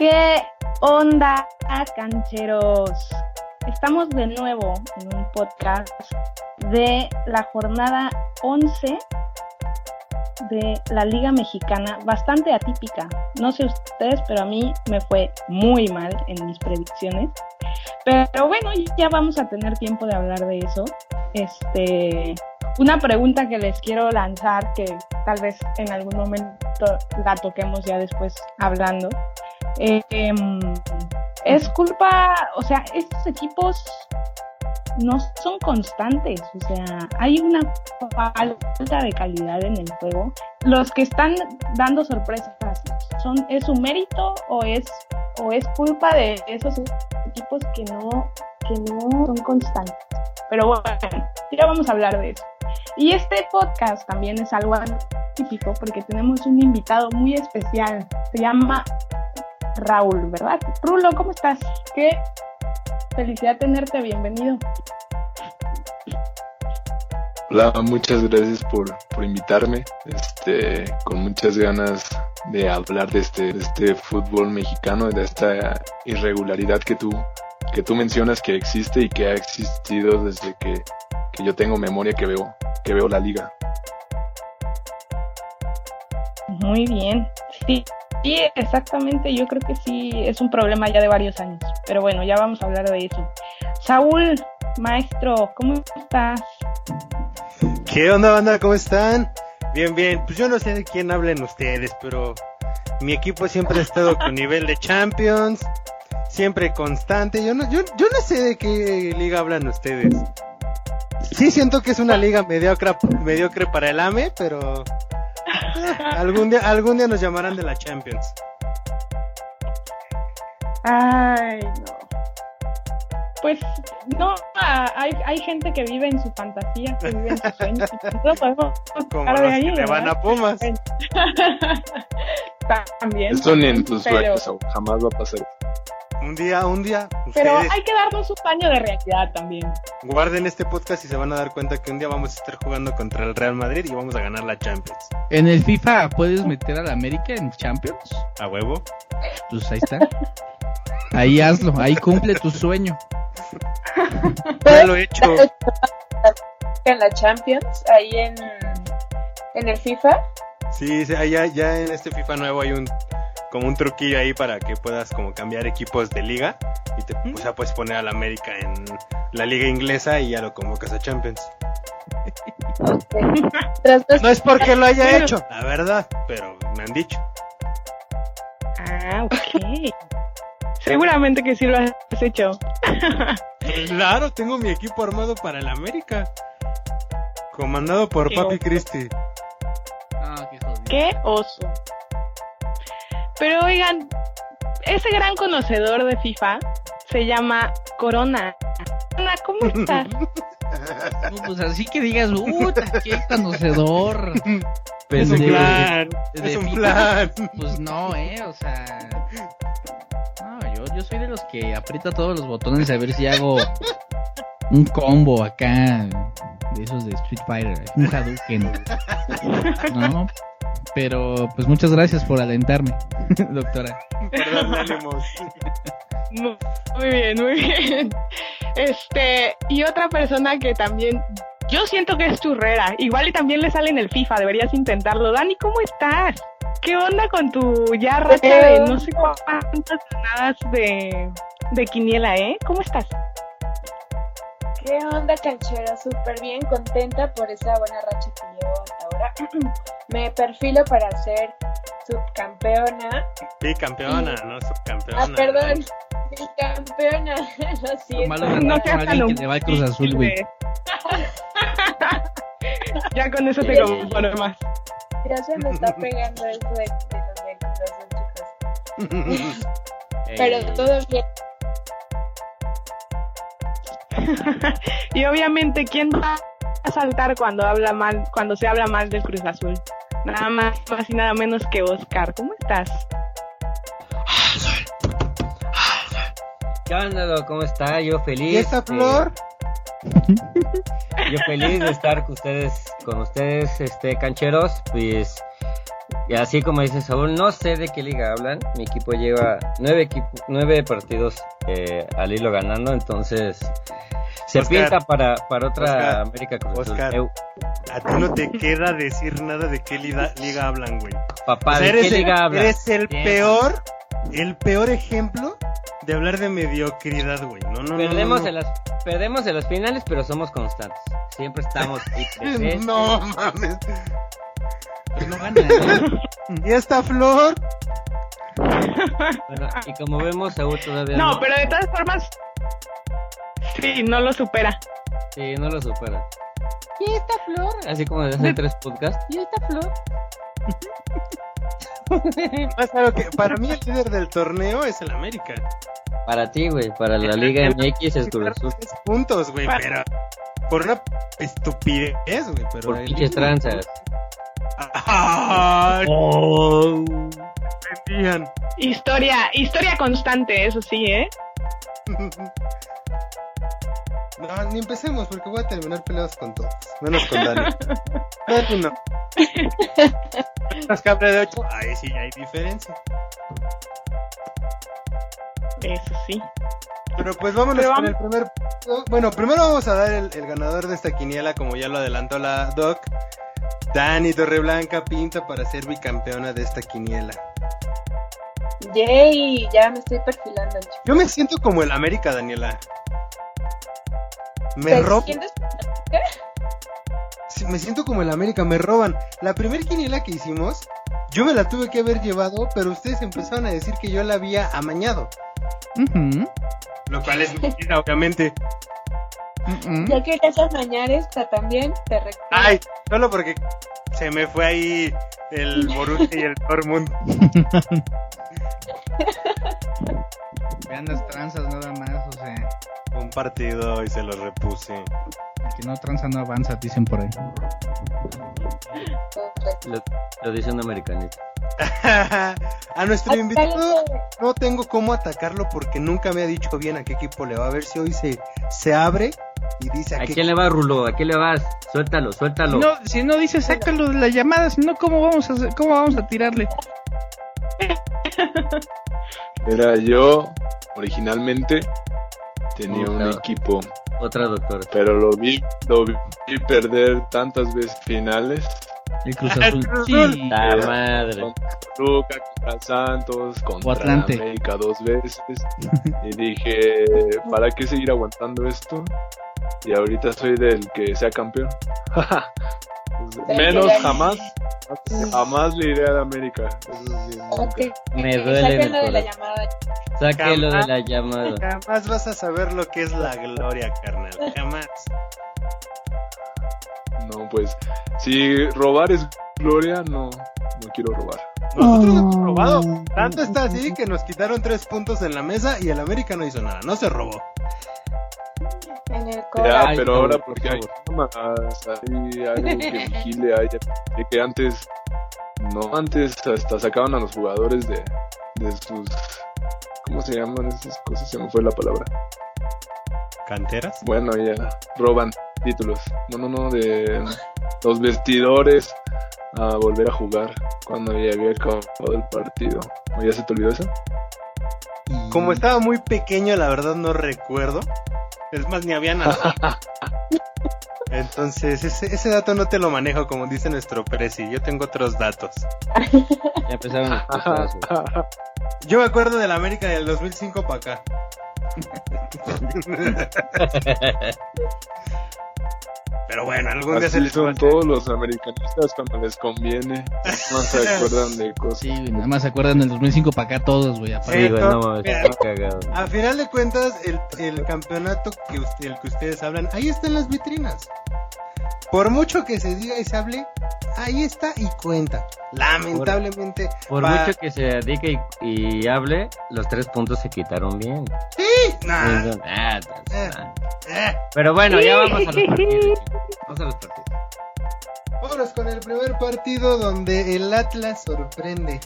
¿Qué onda, cancheros? Estamos de nuevo en un podcast de la jornada 11 de la Liga Mexicana, bastante atípica. No sé ustedes, pero a mí me fue muy mal en mis predicciones. Pero bueno, ya vamos a tener tiempo de hablar de eso. Este, una pregunta que les quiero lanzar, que tal vez en algún momento la toquemos ya después hablando. Em, es culpa, o sea, estos equipos no son constantes, o sea, hay una falta de calidad en el juego. Los que están dando sorpresas, son ¿es su mérito o es o es culpa de esos equipos que no que no son constantes? Pero bueno, ya vamos a hablar de eso. Y este podcast también es algo típico porque tenemos un invitado muy especial. Se llama Raúl, ¿verdad? Rulo, ¿cómo estás? Qué felicidad tenerte, bienvenido. Hola, muchas gracias por, por invitarme. Este, con muchas ganas de hablar de este, de este fútbol mexicano, de esta irregularidad que tú, que tú mencionas que existe y que ha existido desde que, que yo tengo memoria que veo, que veo la liga. Muy bien. Sí, Sí, exactamente, yo creo que sí es un problema ya de varios años, pero bueno, ya vamos a hablar de eso. Saúl, maestro, ¿cómo estás? ¿Qué onda, banda? ¿Cómo están? Bien, bien, pues yo no sé de quién hablen ustedes, pero mi equipo siempre ha estado con nivel de Champions, siempre constante, yo no, yo, yo no sé de qué liga hablan ustedes. Sí siento que es una liga mediocre, mediocre para el AME, pero algún día, algún día nos llamarán de la Champions. Ay, no. Pues no, hay, hay gente que vive en su fantasía, que vive en sus sueños. Como los ahí, que le van a Pumas. También. Esto ni en tus sueños, jamás va a pasar. Un día, un día. Pero hay que darnos un paño de realidad también. Guarden este podcast y se van a dar cuenta que un día vamos a estar jugando contra el Real Madrid y vamos a ganar la Champions. ¿En el FIFA puedes meter a la América en Champions? ¿A huevo? Pues ahí está. Ahí hazlo, ahí cumple tu sueño. ya lo he hecho. En la Champions, ahí en, en el FIFA. Sí, ya, ya en este FIFA nuevo hay un como un truquillo ahí para que puedas como cambiar equipos de liga y te, o sea, puedes poner al América en la liga inglesa y ya lo convocas a Champions. no es porque lo haya hecho, la verdad, pero me han dicho. Ah, ok. Seguramente que sí lo has hecho. claro, tengo mi equipo armado para el América. Comandado por Papi Christie. Ah, qué, qué oso. Pero oigan, ese gran conocedor de FIFA se llama Corona. Corona, ¿cómo estás? pues así que digas, puta, qué conocedor. es un plan, es un plan. Pues no, eh, o sea... No, yo, yo soy de los que aprieta todos los botones a ver si hago un combo acá de esos de Street Fighter, un Hadouken. No, pero pues muchas gracias por alentarme, doctora. Muy bien, muy bien. Este, y otra persona que también yo siento que es churrera, igual y también le sale en el FIFA, deberías intentarlo. Dani, ¿cómo estás? ¿Qué onda con tu ya racha de no sé cuántas ganadas de, de quiniela, eh? ¿Cómo estás? ¿Qué onda, canchera? Súper bien, contenta por esa buena racha que llevo hasta ahora. Me perfilo para ser subcampeona. Sí, campeona, no subcampeona. Ah, perdón. Bicampeona, lo siento. Malo no te alguien que le va al Cruz Azul, güey. ya con eso te más. Ya se me está pegando eso de, de los de Cruz Azul, chicos. Pero todo bien. y obviamente, ¿quién va a saltar cuando habla mal, cuando se habla mal del Cruz Azul? Nada más, más y nada menos que Oscar. ¿Cómo estás? ¿Qué onda, ¿Cómo está? Yo feliz. ¿Y esta flor? yo feliz de estar con ustedes, con ustedes, este, cancheros. Pues y así como dice Saúl, no sé de qué liga hablan. Mi equipo lleva nueve, equipo, nueve partidos eh, al hilo ganando, entonces se Oscar. pinta para, para otra Oscar. América Cruz Azul. Oscar. Eu, A ti no te queda decir nada de qué liga, liga hablan, güey. papá, O sea, ¿de eres, qué el, liga hablan? eres el Bien. peor, el peor ejemplo de hablar de mediocridad, güey. No, no, no, Perdemos, no, En las, perdemos en las finales, pero somos constantes. Siempre estamos. No mames. Pues no gana, ¿eh? Y esta flor. Bueno, y como vemos, Saúl todavía No, pero de todas formas, sí, no lo supera. Sí, no lo supera. ¿Y esta flor? Así como desde hace tres podcasts. ¿Y esta flor? Más claro que para mí el líder del torneo es el América. Para ti, güey. Para la Liga MX es Cruz Azul. Tres puntos, güey, pero por una estupidez, güey, pero Por pinches tranzas. Ay, Oh. Historia, historia constante, eso sí, ¿eh? No, ni empecemos porque voy a terminar peleados con todos. Menos con Dani. Dani no. Las cabras de 8, ahí sí hay diferencia. Eso sí. Pero pues vámonos Pero con vamos- el primer. Bueno, primero vamos a dar el, el ganador de esta quiniela, como ya lo adelantó la Doc. Dani Torreblanca pinta para ser bicampeona de esta quiniela. Yay, ya me estoy perfilando. chico. Yo me siento como el América, Daniela. Me ¿Te roban. Me siento como el América, me roban. La primer quiniela que hicimos, yo me la tuve que haber llevado, pero ustedes empezaron a decir que yo la había amañado. Lo cual es mentira, obviamente. ujú. Ya querías amañar esta también, te recuerdo. Ay, solo porque se me fue ahí el Borussia y el Dortmund. Vean las tranzas nada más, o sea, Un partido y se lo repuse. el que no tranza no avanza, dicen por ahí. Lo, lo dice un americanito. a nuestro invitado no tengo cómo atacarlo porque nunca me ha dicho bien a qué equipo le va. A ver si hoy se, se abre y dice a, ¿A qué quién le vas, Rulo? ¿A quién le vas? Suéltalo, suéltalo. No, si no dice sácalo de la llamada, si no, ¿cómo vamos a, cómo vamos a tirarle? Mira, yo originalmente tenía un Claro. equipo, Otra doctora. pero lo vi, lo vi perder tantas veces finales. El Cruz Azul. Cruz Sí. La madre. Contra Toluca, contra Santos, contra Atlante. América dos veces. y dije, ¿para qué seguir aguantando esto? Y ahorita soy del que sea campeón. Menos jamás, jamás le iré a la América. Eso sí. Me duele en Sáquenlo el de la corazón. llamada. Sáquelo de Jamás. la llamada. Jamás vas a saber lo que es la gloria, carnal. Jamás. No, pues, si robar es gloria, no, no quiero robar. Nosotros hemos robado. Tanto está así que nos quitaron tres puntos en la mesa y el América no hizo nada. No se robó. En el Ya. Ay, pero por ahora porque por hay cámaras, hay algo que vigile, hay de que antes, no, antes hasta sacaban a los jugadores de, de sus, ¿cómo se llaman esas cosas? Se me fue la palabra. ¿Canteras? Bueno, ya, roban títulos. No, no, no, de los vestidores a volver a jugar cuando ya había acabado el partido. ¿O ya se te olvidó eso? Como estaba muy pequeño, la verdad no recuerdo. Es más, ni había nacido. Entonces, ese, ese dato no te lo manejo como dice nuestro presi. Yo tengo otros datos. Ya empezaron los. Yo me acuerdo del América del 2005 para acá. Pero bueno, algún día se Así les son todos los americanistas cuando les conviene. No se acuerdan de cosas. Sí, nada más se acuerdan del 2005 para acá todos, güey. Sí, güey, no mira, cagado. A final de cuentas, el, el campeonato que usted- el que ustedes hablan, ahí está en las vitrinas. Por mucho que se diga y se hable, ahí está y cuenta. Lamentablemente, Por va- mucho que se dedique y, y hable, los tres puntos se quitaron bien. Nah, Ah, Eh. ah. eh. Pero bueno, ya vamos a los partidos. Vamos a los partidos. Vámonos con el primer partido donde el Atlas sorprende.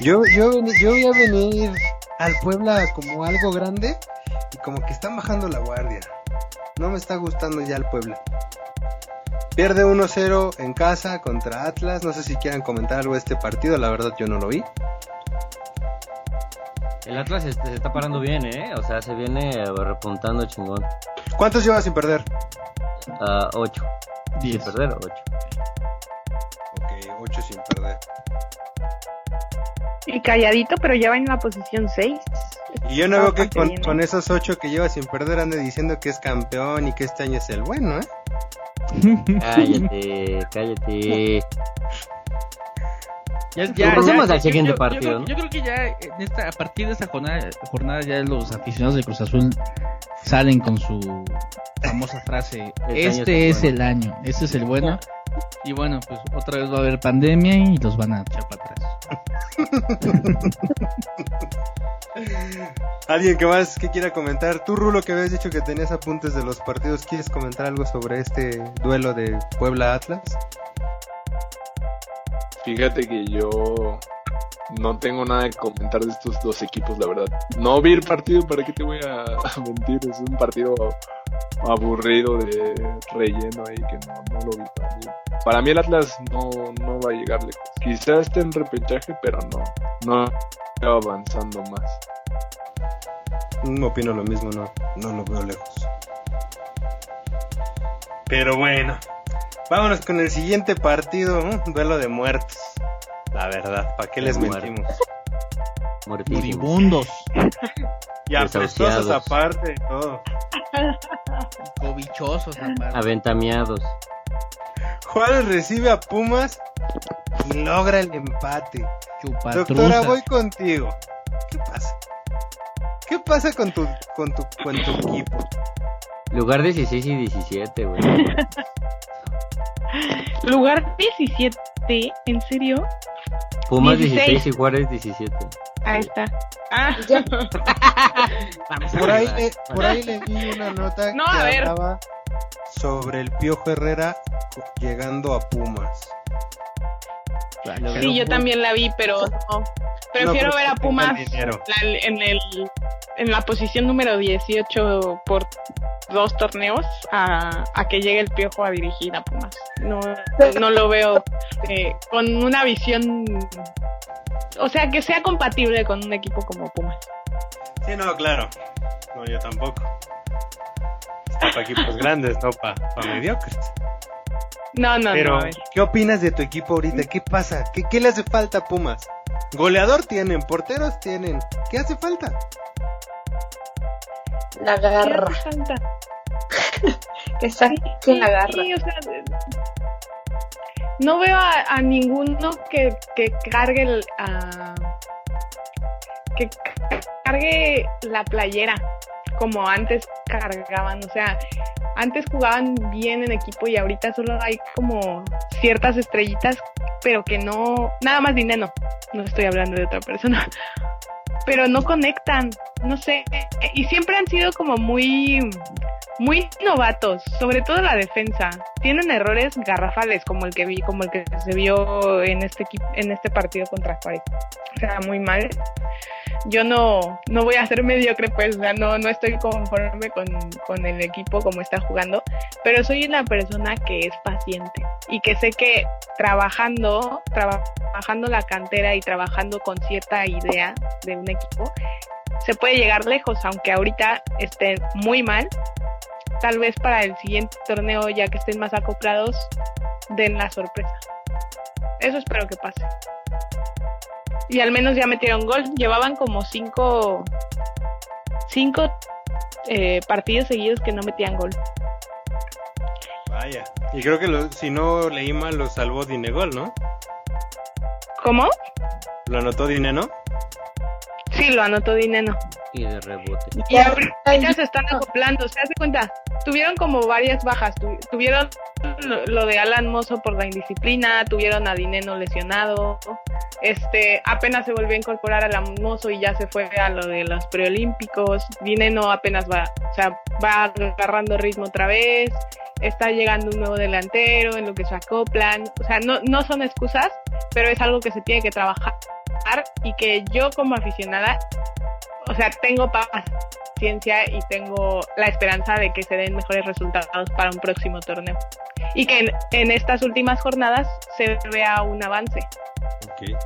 Yo, yo, yo voy a venir al Puebla como algo grande y como que están bajando la guardia. No me está gustando ya el Puebla. Pierde 1-0 en casa contra Atlas. No sé si quieran comentar algo de este partido. La verdad yo no lo vi. El Atlas se, se está parando bien, ¿eh? O sea, se viene repuntando chingón. ¿Cuántos llevas sin perder? A 8. Sin perder, 8. Ok, 8 sin perder. Y calladito, pero ya va en la posición 6. Y yo no veo que con, con esos 8 que lleva sin perder ande diciendo que es campeón y que este año es el bueno, ¿eh? Cállate, cállate. Ya, Pasemos al yo- siguiente yo- yo partido, creo- ¿no? Yo creo que ya en esta, a partir de esta jornada, jornada ya los aficionados de Cruz Azul salen con su famosa frase, este es el año, este es el bueno. Y bueno, pues otra vez va a haber pandemia y los van a echar para atrás. ¿Alguien que más que quiera comentar? Tú, Rulo, que habías dicho que tenías apuntes de los partidos, ¿quieres comentar algo sobre este duelo de Puebla-Atlas? Fíjate que yo no tengo nada que comentar de estos dos equipos, la verdad. No vi el partido, ¿para qué te voy a, a mentir? Es un partido aburrido de relleno ahí que no, no lo vi para mí. Para mí el Atlas no, no va a llegar lejos. Quizás esté en repechaje, pero no, no va avanzando más. Mm, opino lo mismo, no, no lo veo lejos. Pero bueno, vámonos con el siguiente partido, un duelo de muertos. La verdad, ¿para qué les muertos. mentimos? Muertísimos. Moribundos, Y apestosos aparte de todo. cobichosos, aparte. Aventamiados. Juárez recibe a Pumas y logra el empate. Doctora, chupatruzas. voy contigo. ¿Qué pasa? ¿Qué pasa con tu, con tu, con tu equipo? Lugar 16 y 17, güey. Lugar 17, ¿en serio? Pumas 16. 16 y Juárez 17. Ahí está. Ah, Por ahí, le- por ahí leí una nota No, que a ver. hablaba sobre el Piojo Herrera llegando a Pumas. Sí, yo también la vi, pero no. Prefiero No, pero ver a Pumas la- en, el, en la posición número 18 por dos torneos a, a que llegue el Piojo a dirigir a Pumas. No, no lo veo eh, con una visión, o sea, que sea compatible con un equipo como Pumas. Sí, no, claro. No, yo tampoco. Para equipos grandes, no para mediocres. No, no, Pero, no. ¿qué opinas de tu equipo ahorita? ¿Qué pasa? ¿Qué, qué le hace falta a Pumas? Goleador tienen, porteros tienen. ¿Qué hace falta? la ¿Qué garra. hace falta? Que saquen la garra. Sí, o sea, de- no veo a, a ninguno que, que cargue el, a- que cargue la playera como antes cargaban, o sea, antes jugaban bien en equipo y ahorita solo hay como ciertas estrellitas, pero que no, nada más dinero, no estoy hablando de otra persona, pero no conectan, no sé, y siempre han sido como muy muy novatos, sobre todo la defensa. Tienen errores garrafales como el que vi, como el que se vio en este en este partido contra Juárez. O sea, muy mal. Yo no, no voy a ser mediocre, pues, o sea, no, no estoy conforme con, con el equipo como está jugando, pero soy una persona que es paciente y que sé que trabajando, trabajando la cantera y trabajando con cierta idea de un equipo, se puede llegar lejos, aunque ahorita esté muy mal, tal vez para el siguiente torneo, ya que estén más acoplados, den la sorpresa. Eso espero que pase. Y al menos ya metieron gol. Llevaban como cinco, cinco eh, partidos seguidos que no metían gol. Vaya. Y creo que lo- si no leí mal, lo salvó Dinegol, ¿no? ¿Cómo? Lo anotó Dineno. Sí, lo anotó Dineno. Y de rebote. Y ahorita se están acoplando, ¿se hace cuenta? Tuvieron como varias bajas. Tu- tuvieron lo, lo de Alan Mozo por la indisciplina, tuvieron a Dineno lesionado. Este, apenas se volvió a incorporar a Alan Mozo y ya se fue a lo de los preolímpicos. Dineno apenas va, o sea, va agarrando ritmo otra vez. Está llegando un nuevo delantero en lo que se acoplan. O sea, no, no son excusas, pero es algo que se tiene que trabajar y que yo como aficionada o sea, tengo paciencia y tengo la esperanza de que se den mejores resultados para un próximo torneo. Y que en, estas últimas jornadas se vea un avance. Ok.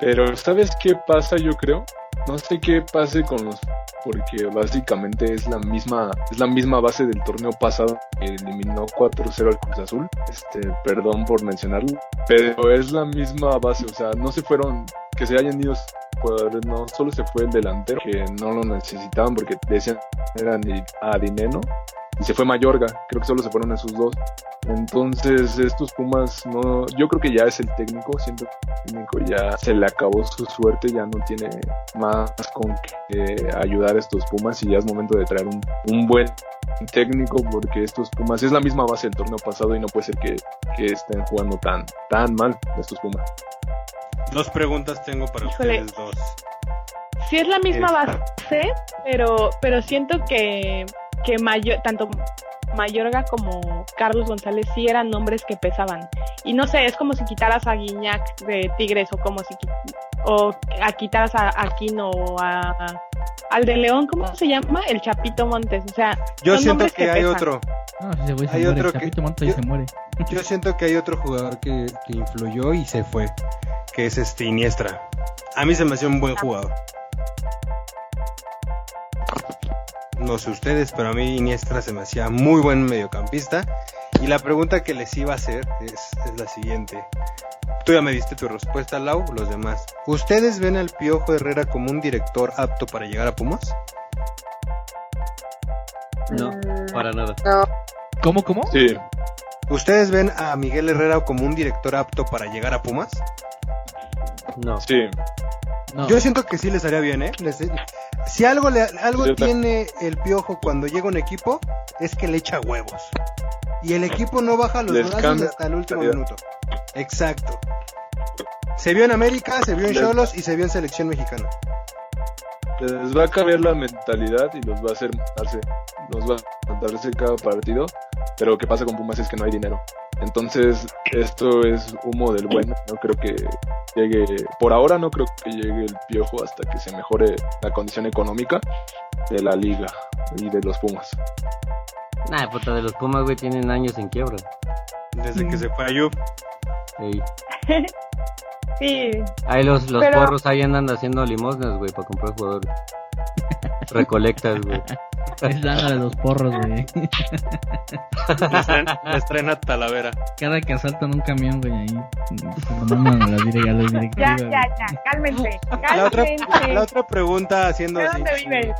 Pero ¿sabes qué pasa yo creo? No sé qué pase con los porque básicamente es la misma es la misma base del torneo pasado que eliminó 4-0 al Cruz Azul. Este, perdón por mencionarlo, pero es la misma base, o sea, no se fueron que se hayan ido jugadores, no solo se fue el delantero que no lo necesitaban porque decían eran a Dineno y se fue Mayorga, creo que solo se fueron esos dos. Entonces, estos Pumas no, yo creo que ya es el técnico, siento que el técnico ya se le acabó su suerte, ya no tiene más con que ayudar a estos Pumas y ya es momento de traer un, un buen técnico porque estos Pumas es la misma base del torneo pasado y no puede ser que, que estén jugando tan, tan mal estos Pumas. Dos preguntas tengo para Híjole. ustedes dos. Sí es la misma base, pero, pero siento que, que Mayo- tanto Mayorga como Carlos González sí eran nombres que pesaban. Y no sé, es como si quitaras a Guiñac de Tigres o como si o a quitaras a Aquino o a, al de León, ¿cómo se llama? El Chapito Montes. O sea, Yo son siento nombres que hay pesan. otro. No, si se Hay muere, otro el que- Chapito Montes yo- se muere. Yo siento que hay otro jugador que, que influyó y se fue, que es este Iniestra. A mí se me hacía un buen jugador. No sé ustedes, pero a mí Iniestra se me hacía muy buen mediocampista. Y la pregunta que les iba a hacer es, es la siguiente. Tú ya me diste tu respuesta, Lau, los demás. ¿Ustedes ven al Piojo Herrera como un director apto para llegar a Pumas? No, para nada. No, ¿Cómo, cómo? Sí, ¿Ustedes ven a Miguel Herrera como un director apto para llegar a Pumas? No. sí. No. Yo siento que sí les haría bien, ¿eh? Les- si algo, le, algo tiene el piojo cuando llega un equipo, es que le echa huevos. Y el equipo no baja los Les brazos hasta el último calidad. minuto. Exacto. Se vio en América, se vio en Cholos y se vio en Selección Mexicana. Les va a cambiar la mentalidad y los va a hacer matarse. Los va a matarse cada partido. Pero ¿qué pasa con Pumas? Es que no hay dinero. Entonces, esto es humo del bueno. No creo que llegue. Por ahora, no creo que llegue el piojo hasta que se mejore la condición económica de la liga y de los Pumas. Nah, puta, de los Pumas, güey, tienen años en quiebra. Desde que se fue Ayub. Ey. Sí, Ahí los, los Pero- porros ahí andan haciendo limosnas, güey, para comprar jugadores. Recolectas, güey. Es lana de los porros, güey. Les traen, les traen a Talavera. Cada que asaltan un camión, güey, ahí. Se lo mandan a la, dire- a la directiva. ya, ya, ya, cálmense, La otra, cálmense. la otra pregunta, haciendo ¿De así, dónde vive?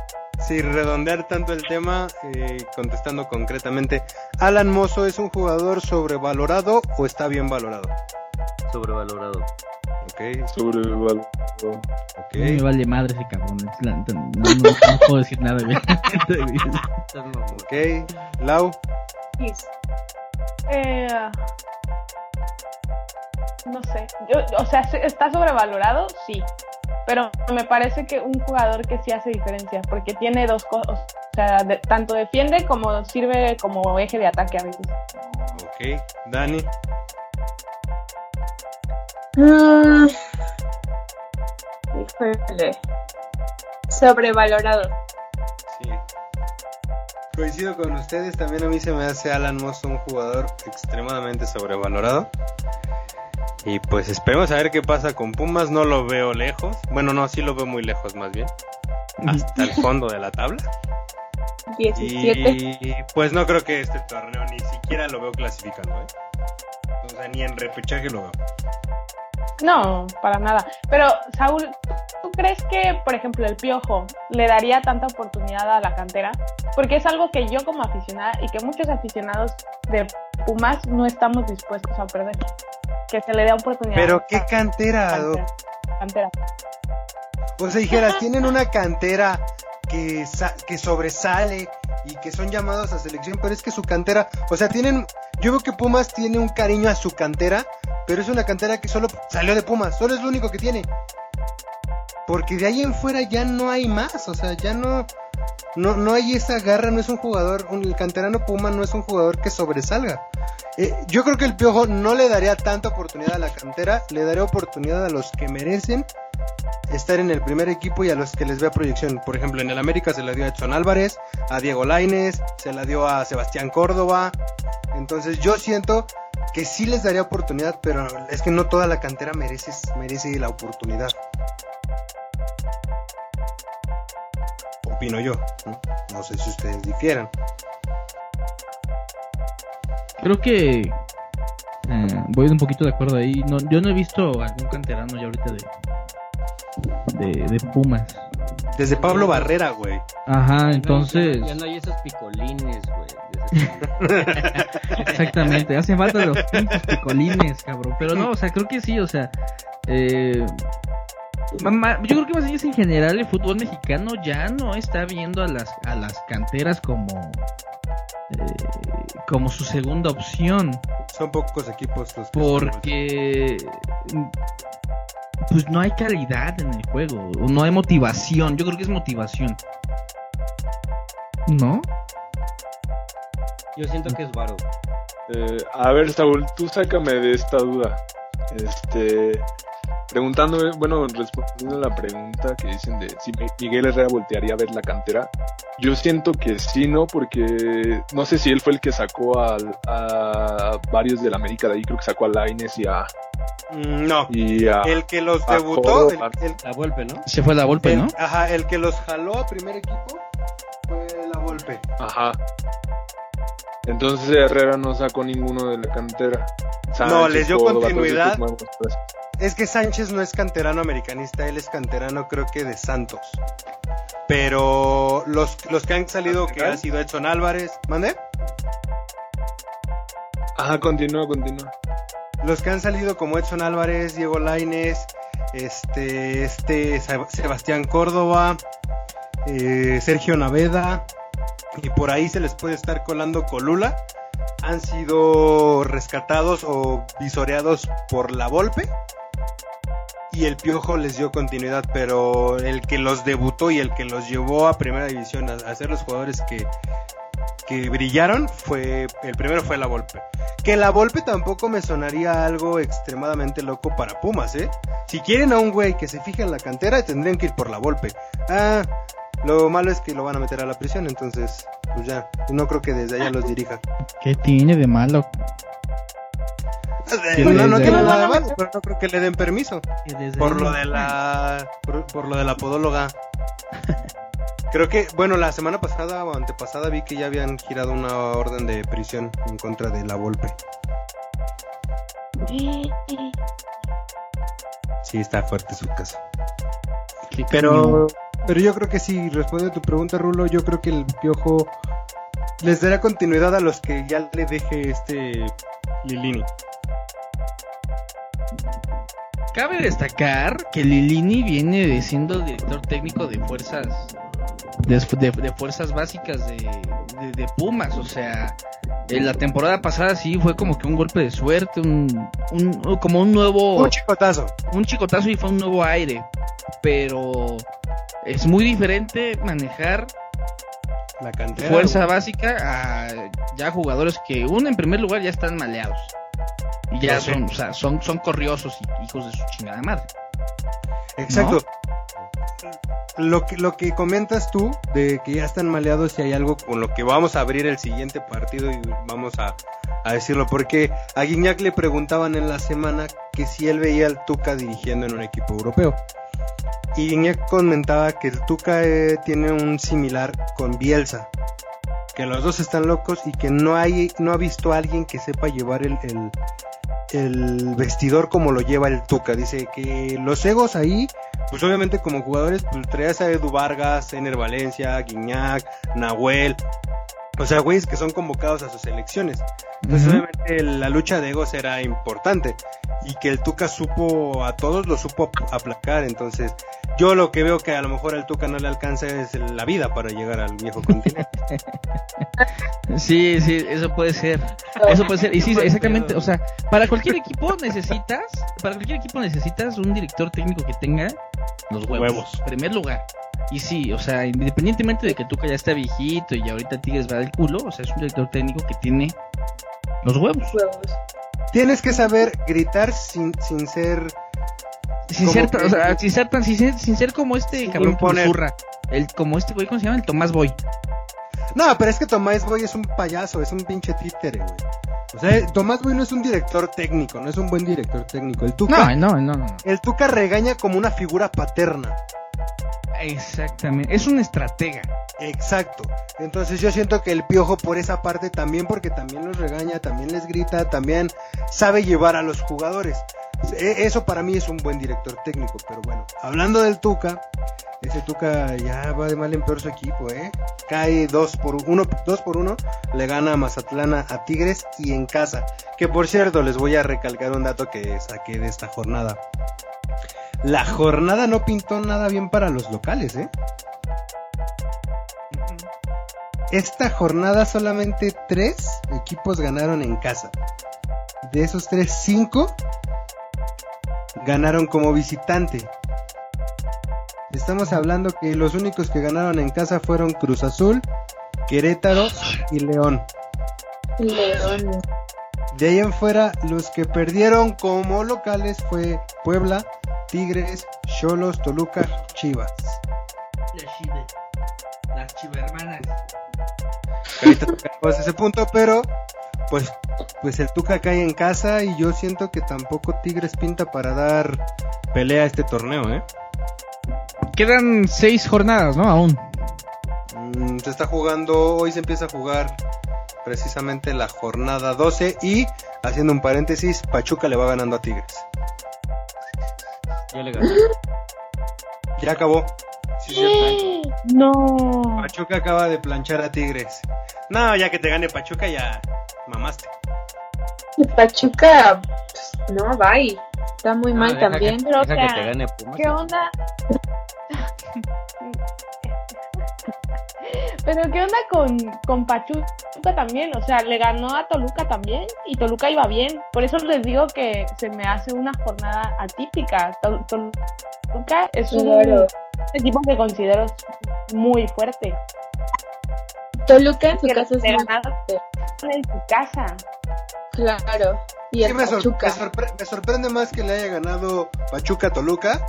sin redondear tanto el tema, eh, contestando concretamente, ¿Alan Mozo es un jugador sobrevalorado o está bien valorado? Sobrevalorado. Ok, Sobrevalorado. ok. Mí me vale madre ese cabrón. es la neta, No, no, no puedo decir nada. Ok, Lau. Eh, no sé, yo, o sea, ¿sí- ¿está sobrevalorado? Sí, pero me parece que un jugador que sí hace diferencia, porque tiene dos cosas, o sea, de- tanto defiende como sirve como eje de ataque a veces. ok, Dani, Mm. Híjole. Sobrevalorado. sí. Coincido con ustedes, también a mí se me hace Alan Mozo un jugador extremadamente sobrevalorado. Y pues esperemos a ver qué pasa con Pumas, no lo veo lejos. Bueno, no, sí lo veo muy lejos más bien. Hasta el fondo de la tabla. 17. Y pues no creo que este torneo ni siquiera lo veo clasificando, ¿eh? O sea, ni en repechaje lo veo. No, para nada. Pero, Saúl, ¿tú crees que, por ejemplo, el Piojo le daría tanta oportunidad a la cantera? Porque es algo que yo como aficionada y que muchos aficionados de Pumas no estamos dispuestos a perder. Que se le dé oportunidad. Pero qué cantera, cantera. cantera. O sea, dijeras, tienen una cantera que, que sobresale y que son llamados a selección, pero es que su cantera, o sea, tienen, yo veo que Pumas tiene un cariño a su cantera, pero es una cantera que solo salió de Pumas, solo es lo único que tiene. Porque de ahí en fuera ya no hay más, o sea, ya no, no, no hay esa garra, no es un jugador, un- el canterano Puma no es un jugador que sobresalga. Eh, yo creo que el Piojo no le daría tanta oportunidad a la cantera, le daría oportunidad a los que merecen estar en el primer equipo y a los que les vea proyección. Por ejemplo, en el América se la dio a Edson Álvarez, a Diego Laines, se la dio a Sebastián Córdoba. Entonces yo siento que sí les daría oportunidad, pero es que no toda la cantera merece, merece la oportunidad. Opino yo. ¿no? no sé si ustedes difieran. Creo que eh, voy un poquito de acuerdo ahí. No, yo no he visto algún canterano ya ahorita de, de, de Pumas. Desde Pablo Barrera, güey. Ajá, entonces. Ya no hay esos picolines, güey. Exactamente, hacen falta los pinches picolines, cabrón. Pero no, o sea, creo que sí, o sea. Eh, yo creo que más bien es en general el fútbol mexicano ya no está viendo a las, a las canteras como. eh, como su segunda opción. Son pocos equipos los que Porque. Pues no hay calidad en el juego, o no hay motivación. Yo creo que es motivación. ¿No? Yo siento que es varo. Eh, a ver, Saúl, tú sácame de esta duda. Este, preguntándome, bueno, respondiendo a la pregunta que dicen de si Miguel Herrera voltearía a ver la cantera, yo siento que sí, ¿no? Porque no sé si él fue el que sacó al- a, varios del América de ahí, creo que sacó a Laines y a... Mm, No. Y a El que los a debutó, el, Córdoba. el- La Volpe, ¿no? Se fue la golpe, el- ¿no? ajá, el que los jaló a primer equipo fue la Volpe. Ajá. Entonces Herrera no sacó ninguno de la cantera. No, les dio Córdoba, continuidad. pues. Es que Sánchez no es canterano americanista, él es canterano creo que de Santos. Pero los, los que han salido que ha sido Edson Álvarez, ¿mande? Ajá, continúa, continúa. Los que han salido como Edson Álvarez, Diego Laines, este, este Seb- Sebastián Córdoba, eh, Sergio Naveda, y por ahí se les puede estar colando Colula, han sido rescatados o visoreados por la Volpe. Y el Piojo les dio continuidad, pero el que los debutó y el que los llevó a primera división a, ser los jugadores que, que brillaron fue el primero fue la Volpe. Que la Volpe tampoco me sonaría algo extremadamente loco para Pumas, ¿eh? Si quieren a un güey que se fije en la cantera, tendrían que ir por la Volpe. Ah, lo malo es que lo van a meter a la prisión, entonces, pues ya, no creo que desde allá los dirija. ¿Qué tiene de malo? Eh, No, no tiene nada de malo, pero no creo que le den permiso. Por lo de la, por, por lo de la podóloga. Creo que, bueno, la semana pasada o antepasada vi que ya habían girado una orden de prisión en contra de la Volpe. Sí, está fuerte su caso. Pero, pero yo creo que sí, responde a tu pregunta, Rulo, yo creo que el piojo les dará continuidad a los que ya le deje este Lilini. Cabe destacar que Lilini viene siendo director técnico de fuerzas de, de- de fuerzas básicas de, de- Pumas, o sea, en la temporada pasada sí fue como que un golpe de suerte, un, un- como un nuevo Un chicotazo. un chicotazo y fue un nuevo aire, pero es muy diferente manejar La cantera. fuerza básica a ya jugadores que uno en primer lugar ya están maleados y ya son, o sea, son son corriosos y hijos de su chingada madre. Exacto. Lo que, lo que comentas tú de que ya están maleados y hay algo con lo que vamos a abrir el siguiente partido y vamos a, a decirlo, porque a Guiñac le preguntaban en la semana que si él veía al Tuca dirigiendo en un equipo europeo. Y Guiñac comentaba que el Tuca eh, tiene un similar con Bielsa, que los dos están locos y que no hay, no ha visto a alguien que sepa llevar el, el, vestidor como lo lleva el Tuca. Dice que los egos ahí, pues obviamente como jugadores, pues traías a Edu Vargas, Ener Valencia, Guiñac, Nahuel. O sea, güeyes que son convocados a sus selecciones. Entonces, Ujú. obviamente, la lucha de egos era importante. Y que el Tuca supo, a todos lo supo ap- aplacar. Entonces, yo lo que veo que a lo mejor al Tuca no le alcanza es la vida para llegar al viejo continente. Sí, sí, eso puede ser. Eso puede ser. Y sí, exactamente. O sea, para cualquier equipo necesitas, para cualquier equipo necesitas un director técnico que tenga los huevos. Huevos. En primer lugar. Y sí, o sea, independientemente de que Tuca ya está viejito y ahorita Tigres va del culo, o sea, es un director técnico que tiene los huevos. Tienes que saber gritar sin, sin ser Sin ser, que- o sea, sin ser tan, sin ser, sin ser como este cabrón que. El, como este güey, ¿cómo se llama? El Tomás Boy. No, pero es que Tomás Boy es un payaso, es un pinche títere, güey. O sea, Tomás Boy no es un director técnico, no es un buen director técnico. El Tuca, No, no, no, no. el Tuca regaña como una figura paterna. Exactamente. Es un estratega. Exacto. Entonces yo siento que el piojo por esa parte también, porque también los regaña, también les grita, también sabe llevar a los jugadores. E- Eso para mí es un buen director técnico, pero bueno, hablando del Tuca, ese Tuca ya va de mal en peor su equipo, ¿eh? Cae 2 por 1, dos por uno, le gana a Mazatlán a Tigres y en casa. Que por cierto, les voy a recalcar un dato que saqué de esta jornada. La jornada no pintó nada bien para los locales, ¿eh? Esta jornada solamente tres equipos ganaron en casa. De esos tres, cinco ganaron como visitante. Estamos hablando que los únicos que ganaron en casa fueron Cruz Azul, Querétaro y León. León. De ahí en fuera, los que perdieron como locales fue Puebla, Tigres, Cholos, Toluca, Chivas. Las chivermanas. Ahorita tocamos ese punto, pero pues pues el Tuca cae en casa y yo siento que tampoco Tigres pinta para dar pelea a este torneo, ¿eh? Quedan seis jornadas, ¿no? Aún. Mm, se está jugando, hoy se empieza a jugar precisamente la jornada 12 y haciendo un paréntesis, Pachuca le va ganando a Tigres. Yo le gané. Ya acabó. Sí. No. Pachuca acaba de planchar a Tigres. No, ya que te gane Pachuca ya mamaste. Pachuca, pues, no, bye. Está muy No, mal deja también. Que, pero, que sea, te gane Pumas. ¿Qué onda? Pero ¿qué onda con, con Pachuca también? O sea, le ganó a Toluca también y Toluca iba bien. Por eso les digo que se me hace una jornada atípica. Tol- Toluca es un Claro. Equipo que considero muy fuerte. Toluca en su casa es muy fuerte. en su casa. Claro. Y Sí, el me, sor- me sorpre- me sorprende más que le haya ganado Pachuca a Toluca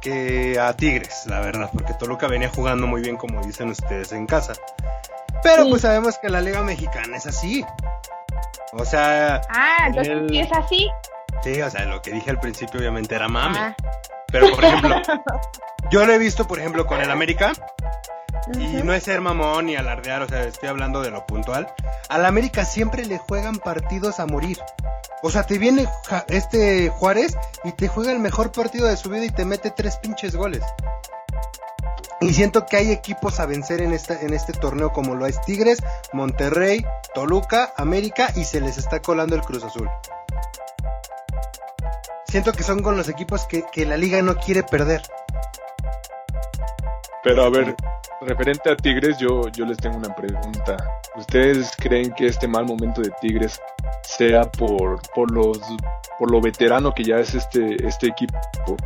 que a Tigres, la verdad, porque Toluca venía jugando muy bien, como dicen ustedes, en casa. Pero Sí. pues sabemos que la Liga Mexicana es así. O sea, Ah, entonces El- si es así. Sí, o sea, lo que dije al principio obviamente era mame. Ah, Pero por ejemplo, yo lo he visto, por ejemplo, con el América. Y no es ser mamón ni alardear, o sea, estoy hablando de lo puntual. Al América siempre le juegan partidos a morir. O sea, te viene este Juárez y te juega el mejor partido de su vida y te mete tres pinches goles. Y siento que hay equipos a vencer en, esta, en este torneo como lo es Tigres, Monterrey, Toluca, América y se les está colando el Cruz Azul. Siento que son con los equipos que, la liga no quiere perder. Pero a ver, referente a Tigres, yo, yo les tengo una pregunta. ¿Ustedes creen que este mal momento de Tigres sea por, por los por lo veterano que ya es este, este equipo?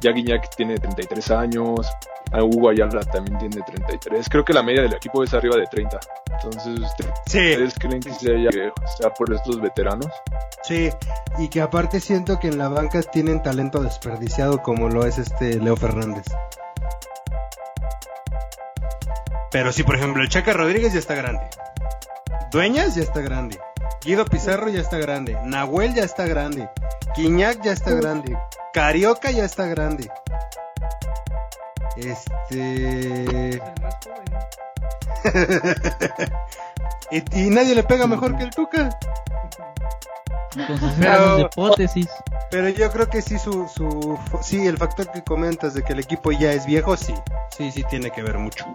Ya Guiñac tiene 33 años, a Hugo Ayala también tiene 33. Creo que la media del equipo es arriba de 30. Entonces, Sí, ¿ustedes creen que sea, que sea por estos veteranos? Sí, y que aparte siento que en la banca tienen talento desperdiciado como lo es este Leo Fernández. Pero sí, por ejemplo, el Chaca Rodríguez ya está grande. Dueñas ya está grande. Guido Pizarro ya está grande. Nahuel ya está grande. Quiñac ya está grande. Carioca ya está grande. Este... y, y nadie le pega mejor que el Tuca. Entonces Pero- eran las hipótesis. Pero yo creo que sí, su, su, sí, el factor que comentas de que el equipo ya es viejo, sí, sí, sí tiene que ver mucho.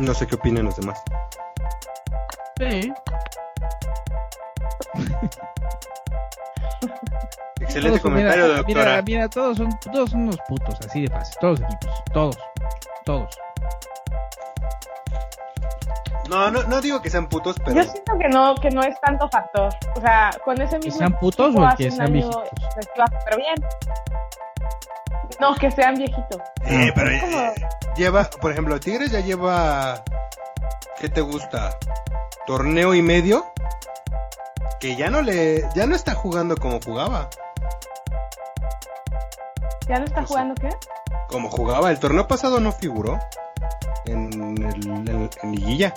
No sé qué opinan los demás. Sí. Excelente Todos son- comentario, mira, doctora. Mira, mira, todos son, todos son unos putos, así de fácil. Todos los equipos, todos, todos. No, no, no digo que sean putos, pero Yo siento que no, que no es tanto factor. O sea, con ese mismo sean putos o que sean viejitos? súper bien. No, que sean viejitos. Eh, pero como- eh, lleva, por ejemplo, Tigres ya lleva, ¿qué te gusta? Torneo y medio, que ya no le, ya no está jugando como jugaba. ¿Ya no está Pues jugando qué? Como jugaba, el torneo pasado no figuró en, el, en- en liguilla.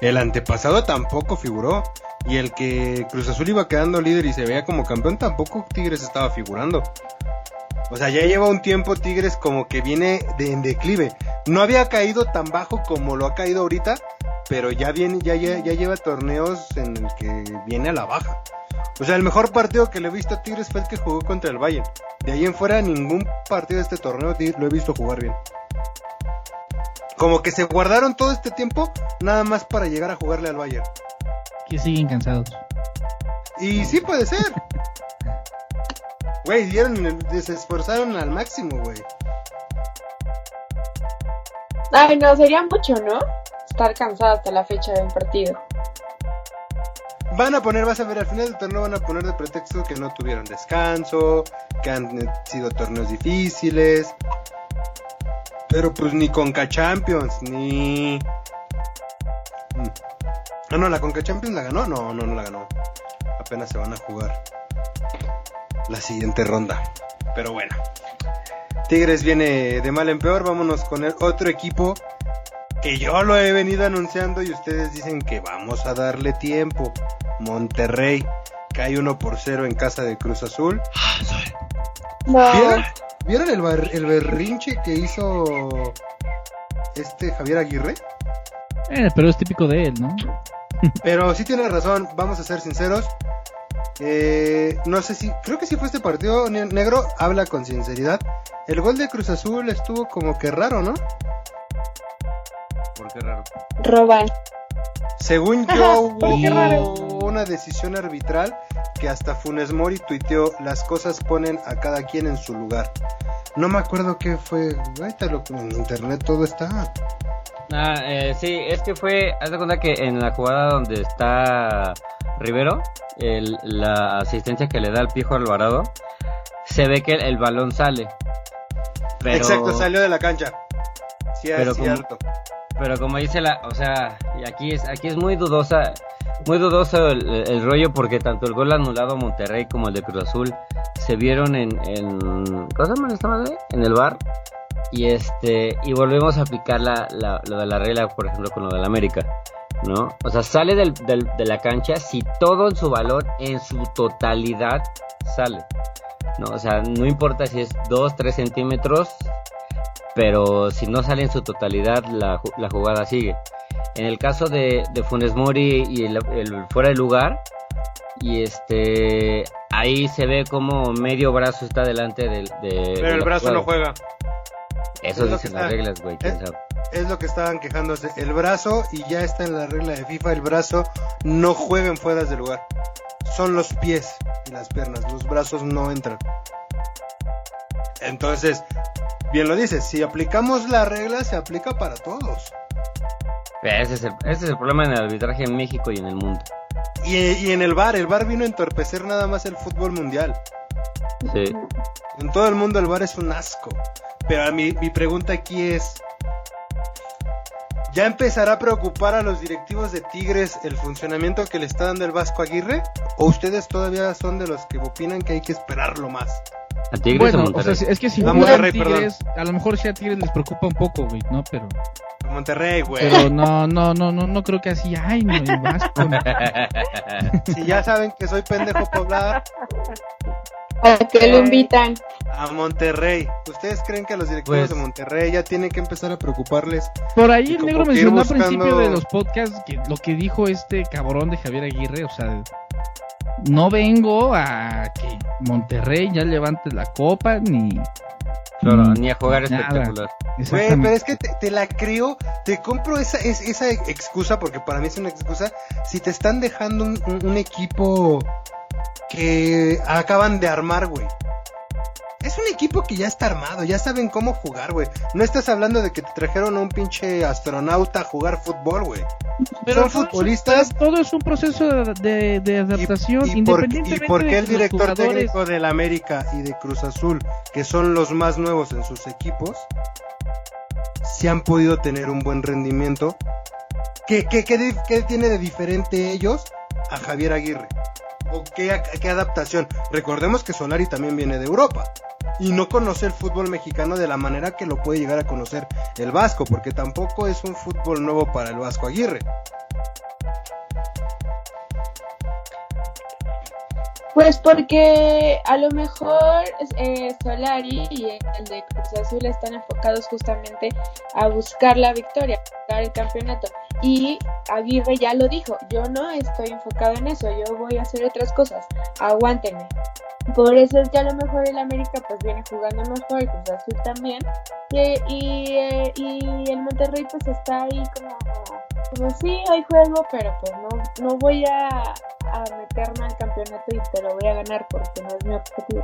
El antepasado tampoco figuró. Y el que Cruz Azul iba quedando líder y se veía como campeón, tampoco Tigres estaba figurando. O sea, ya lleva un tiempo Tigres como que viene de, en declive. No había caído tan bajo como lo ha caído ahorita, pero ya viene, ya, ya, ya lleva torneos en el que viene a la baja. O sea, el mejor partido que le he visto a Tigres fue el que jugó contra el Bayern. De ahí en fuera, ningún partido de este torneo lo he visto jugar bien. Como que se guardaron todo este tiempo nada más para llegar a jugarle al Bayern. Que siguen cansados. Y sí puede ser. Güey, dieron, se esforzaron al máximo, güey. Ay, no, sería mucho, ¿no? Estar cansado hasta la fecha de un partido. Van a poner, vas a ver, al final del torneo van a poner de pretexto que no tuvieron descanso, que han sido torneos difíciles. Pero pues ni Conca Champions, ni... Mm. Ah, no, la Conca Champions la ganó. No, no, no la ganó. Apenas se van a jugar la siguiente ronda. Pero bueno. Tigres viene de mal en peor. Vámonos con el otro equipo que yo lo he venido anunciando y ustedes dicen que vamos a darle tiempo. Monterrey cae 1 por 0 en casa de Cruz Azul. No. ¿Vieron, ¿vieron el, bar- el berrinche que hizo este Javier Aguirre? Eh, pero es típico de él, ¿no? Pero sí tiene razón, vamos a ser sinceros. Eh, no sé si, creo que si fue este partido ne- negro, habla con sinceridad. El gol de Cruz Azul estuvo como que raro, ¿no? ¿Por qué raro? Roban. Según yo, hubo una decisión arbitral que hasta Funes Mori tuiteó, las cosas ponen a cada quien en su lugar. No me acuerdo qué fue, ahorita lo, en internet todo está. Ah, eh, sí, es que fue, haz de cuenta que en la jugada donde está Rivero, el- la asistencia que le da al Pijo Alvarado, se ve que el, el balón sale. Pero, Exacto, salió de la cancha. Sí, es Pero como- cierto. Pero como dice la, o sea, y aquí es, aquí es muy dudosa, muy dudoso el, rollo porque tanto el gol anulado a Monterrey como el de Cruz Azul se vieron en, en ¿cómo se llama esta madre? En el bar y este y volvemos a aplicar la, la- lo de la regla, por ejemplo, con lo del América, ¿no? O sea, sale del, del- de la cancha si todo en su valor, en su totalidad, sale, ¿no? O sea, no importa si es 2, 3 centímetros, pero si no sale en su totalidad, la, ju- la jugada sigue. En el caso de, de Funes Mori y el, el fuera de lugar, y este ahí se ve como medio brazo está delante del de, Pero de el brazo no juega. Eso es dicen las está- reglas, güey, es- lo que estaban quejándose. El brazo, y ya está en la regla de FIFA, el brazo no juega en fueras de lugar. Son los pies y las piernas. Los brazos no entran. Entonces, bien lo dices, si aplicamos la regla, se aplica para todos. Ese es, el, ese es el problema en el arbitraje en México y en el mundo. Y, y en el bar, el bar vino a entorpecer nada más el fútbol mundial. Sí. En todo el mundo el bar es un asco. Pero a mi pregunta aquí es, ¿ya empezará a preocupar a los directivos de Tigres el funcionamiento que le está dando el Vasco Aguirre? ¿O ustedes todavía son de los que opinan que hay que esperarlo más? ¿A Tigres Bueno, o o sea, Monterrey? si- es que si A juegan Monterrey, Tigres, a lo mejor sí a Tigres les preocupa un poco, güey, ¿no? Pero, Monterrey, güey. pero no, no, no, no, no creo que así, ay, no, el Vasco. no. Si ya saben que soy pendejo hablar, ¿A qué lo invitan? a Monterrey. ¿Ustedes creen que los directivos Pues- de Monterrey ya tienen que empezar a preocuparles? Por ahí el negro mencionó al principio de los podcasts que lo que dijo este cabrón de Javier Aguirre, o sea, no vengo a que Monterrey ya levante la copa ni Claro, ni- ni a jugar nada. espectacular. Güey, pero es que te, te la creo, te compro esa, es, esa excusa, porque para mí es una excusa, si te están dejando un, un- un equipo que acaban de armar, güey. Es un equipo que ya está armado, ya saben cómo jugar, güey. No estás hablando de que te trajeron a un pinche astronauta a jugar fútbol, güey. Pero Son todo es- futbolistas. todo es un proceso de, adaptación ¿Y, y por, independientemente y por qué el director jugadores- técnico del América y de Cruz Azul, que son los más nuevos en sus equipos, se han podido tener un buen rendimiento? ¿Qué, qué, qué, di- qué tiene de diferente ellos a Javier Aguirre? ¿O qué, qué adaptación? Recordemos que Solari también viene de Europa y no conoce el fútbol mexicano de la manera que lo puede llegar a conocer el Vasco, porque tampoco es un fútbol nuevo para el Vasco Aguirre. Pues porque a lo mejor eh, Solari y el de Cruz Azul están enfocados justamente a buscar la victoria, a buscar el campeonato. Y Aguirre ya lo dijo, yo no estoy enfocado en eso, yo voy a hacer otras cosas, aguántenme. Por eso es que lo mejor el América pues viene jugando mejor, el Cruz Azul también. Y, y, eh, y el Monterrey pues está ahí como, sí, hay juego, pero pues no, no voy a, a meterme al campeonato y te lo voy a ganar porque no es mi objetivo.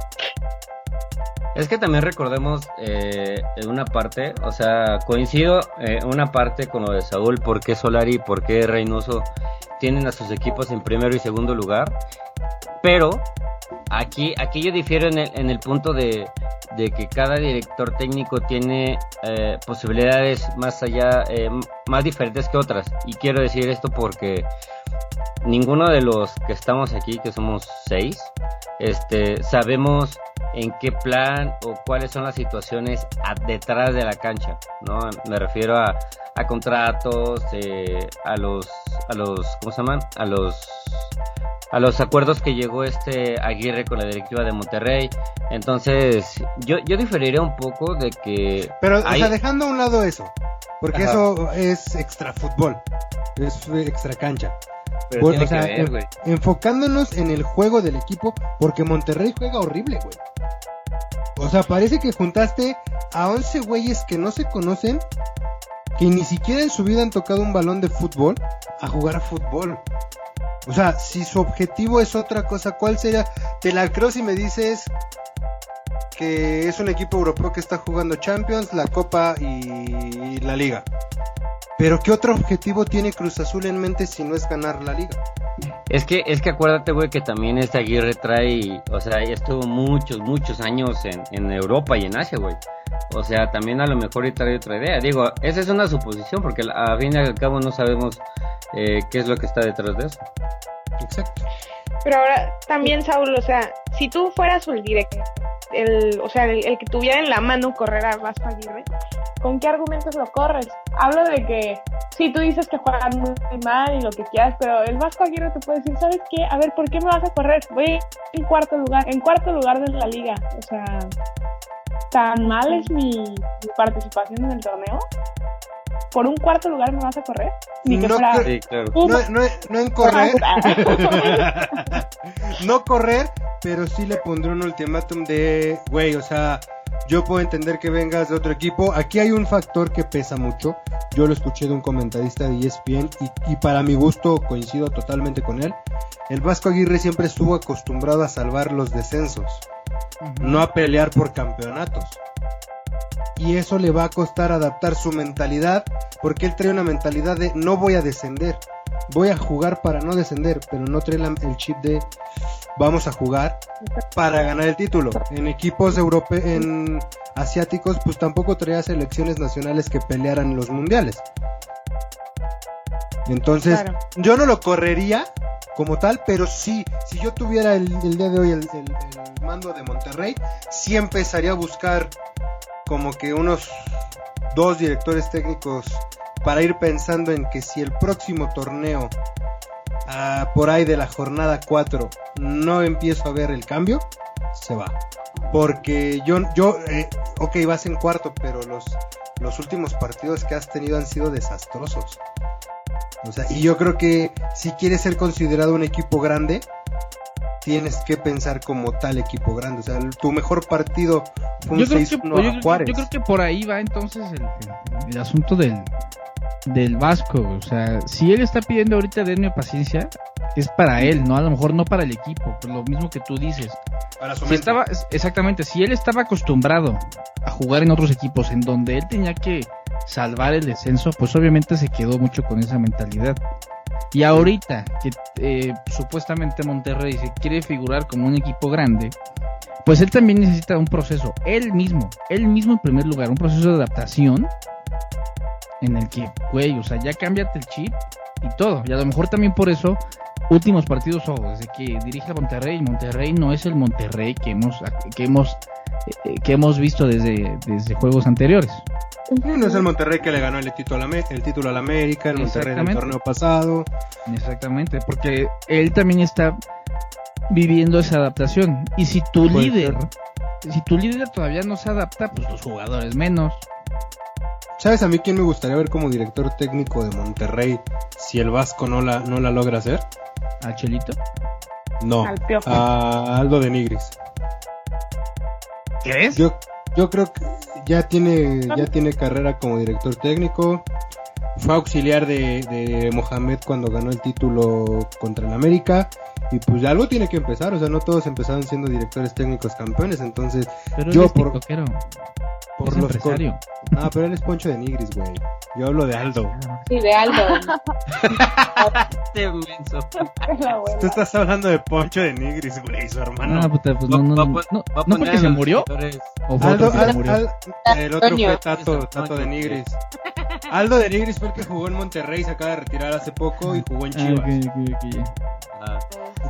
Es que también recordemos eh, una parte, o sea, coincido eh, una parte con lo de Saúl, por qué Solari y por qué Reynoso tienen a sus equipos en primero y segundo lugar, pero aquí, aquí yo difiero en el, en el punto de, de que cada director técnico tiene eh, posibilidades más allá, eh, más diferentes que otras. Y quiero decir esto porque ninguno de los que estamos aquí, que somos seis, este, sabemos en qué plan o cuáles son las situaciones detrás de la cancha, ¿no? Me refiero a, a contratos, eh, a los, a los, ¿cómo se llaman? A los a los acuerdos que llegó este Aguirre con la directiva de Monterrey. Entonces, yo, yo diferiría un poco de que... Pero, o sea, dejando a un lado eso, porque eso es extra fútbol, es extra cancha. Pero Bueno, o sea, ver, güey. enfocándonos en el juego del equipo, porque Monterrey juega horrible, güey. O sea, parece que juntaste a 11 güeyes que no se conocen, que ni siquiera en su vida han tocado un balón de fútbol, a jugar a fútbol. O sea, si su objetivo es otra cosa, ¿cuál sería? Te la creo si me dices que es un equipo europeo que está jugando Champions, la Copa y la Liga. Pero ¿qué otro objetivo tiene Cruz Azul en mente si no es ganar la Liga? Es que, es que acuérdate, güey, que también este Aguirre trae, o sea, ya estuvo muchos, muchos años en, en Europa y en Asia, güey. O sea, también a lo mejor y trae otra idea. Digo, esa es una suposición, porque a fin y al cabo no sabemos eh, qué es lo que está detrás de eso. Exacto. Pero ahora también, Saúl, o sea, si tú fueras el director, el, o sea, el, que tuviera en la mano correr a Vasco Aguirre, ¿con qué argumentos lo corres? Hablo de que sí, tú dices que juegan muy mal y lo que quieras, pero el Vasco Aguirre te puede decir, ¿sabes qué? A ver, ¿por qué me vas a correr? Voy en cuarto lugar, en cuarto lugar de la liga. O sea, ¿tan mal es mi participación en el torneo? ¿Por un cuarto lugar me vas a correr? Ni que No fuera... creo- Sí, claro. un- No, no, no en correr, no correr, pero sí le pondré un ultimátum de, güey, o sea, yo puedo entender que vengas de otro equipo. Aquí hay un factor que pesa mucho. Yo lo escuché de un comentarista de ESPN y, y para mi gusto coincido totalmente con él. El Vasco Aguirre siempre estuvo acostumbrado a salvar los descensos, no a pelear por campeonatos. Y eso le va a costar adaptar su mentalidad, porque él trae una mentalidad de no voy a descender, voy a jugar para no descender, pero no trae el chip de vamos a jugar para ganar el título. En equipos europeos, en asiáticos, pues tampoco traía selecciones nacionales que pelearan los mundiales. Entonces, Claro. yo no lo correría como tal, pero sí, si yo tuviera el, el día de hoy el, el- el mando de Monterrey, sí empezaría a buscar como que unos dos directores técnicos para ir pensando en que si el próximo torneo ah, por ahí de la jornada 4 no empiezo a ver el cambio, se va. Porque yo, yo, eh, ok, vas en cuarto, pero los, los últimos partidos que has tenido han sido desastrosos. O sea, y yo creo que si quieres ser considerado un equipo grande, tienes que pensar como tal equipo grande. O sea, el- tu mejor partido fue un Yo creo, que, 6-1 yo, a yo- Juárez. yo creo que por ahí va entonces el, el- el asunto del, del Vasco. O sea, si él está pidiendo ahorita denme paciencia, es para él, no a lo mejor no para el equipo. Por lo mismo que tú dices. Para su Si estaba, exactamente, si él estaba acostumbrado a jugar en otros equipos en donde él tenía que salvar el descenso, pues obviamente se quedó mucho con esa mentalidad. Y ahorita que eh, supuestamente Monterrey se quiere figurar como un equipo grande, pues él también necesita un proceso, él mismo, él mismo en primer lugar, un proceso de adaptación en el que, güey, o sea, ya cámbiate el chip y todo. Y a lo mejor también por eso últimos partidos, ojo, desde que dirige a Monterrey, Monterrey no es el Monterrey que hemos, que hemos, que hemos visto desde, desde juegos anteriores. No es el Monterrey que le ganó el título a la, el título a la América, el Monterrey del torneo pasado. Exactamente, porque él también está viviendo esa adaptación. Y si tu líder, si tu líder todavía no se adapta, pues los jugadores menos. ¿Sabes a mí quién me gustaría ver como director técnico de Monterrey si el Vasco no la, no la logra hacer? ¿A Chelito? No, a Aldo de Nigris. ¿Crees? Yo, yo creo que ya tiene, ya tiene carrera como director técnico. Fue auxiliar de, de Mohamed cuando ganó el título contra el América. Y pues algo tiene que empezar, o sea, no todos empezaron siendo directores técnicos campeones, entonces Pero yo por, tiktokero, por es los empresario. con- Ah, pero él es Poncho de Nigris, güey. Yo hablo de Aldo. Sí, de Aldo. Este. Tú estás hablando de Poncho de Nigris, güey, su hermano. Ah, puta, pues no, Va- no, no, no, va a ¿no poner porque se murió o fue Aldo, se murió. Al- el otro Antonio. fue Tato, Tato de Nigris. Aldo de Nigris fue el que jugó en Monterrey, se acaba de retirar hace poco y jugó en Ah, Chivas. ok, ok, ok, ya. Ah,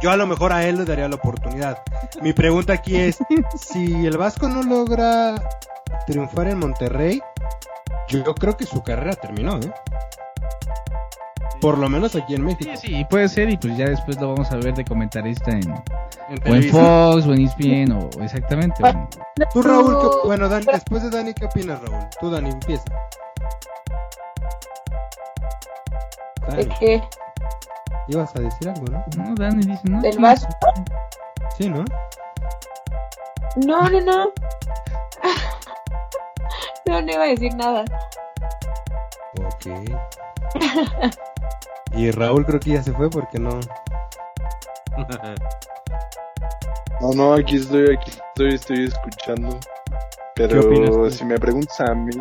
Yo a lo mejor a él le daría la oportunidad. Mi pregunta aquí es, si el Vasco no logra triunfar en Monterrey, yo creo que su carrera terminó, ¿eh? Por lo menos aquí en México. Sí, sí, puede ser y pues ya después lo vamos a ver de comentarista en, En o en. Fox o en ESPN o exactamente. o en- Tú, Raúl, ¿qué- bueno, Dani, después de Dani, ¿qué opinas, Raúl? Tú, Dani, empieza. ¿De Dani, qué? ibas a decir algo, ¿no? No, Dani dice, no. ¿Del sí, Vasco? Sí, ¿no? No, no, no. No, no iba a decir nada. Ok. Y Raúl creo que ya se fue porque no... No, no, aquí estoy, aquí estoy, estoy escuchando. ¿Qué opinas Pero si me preguntas a mí,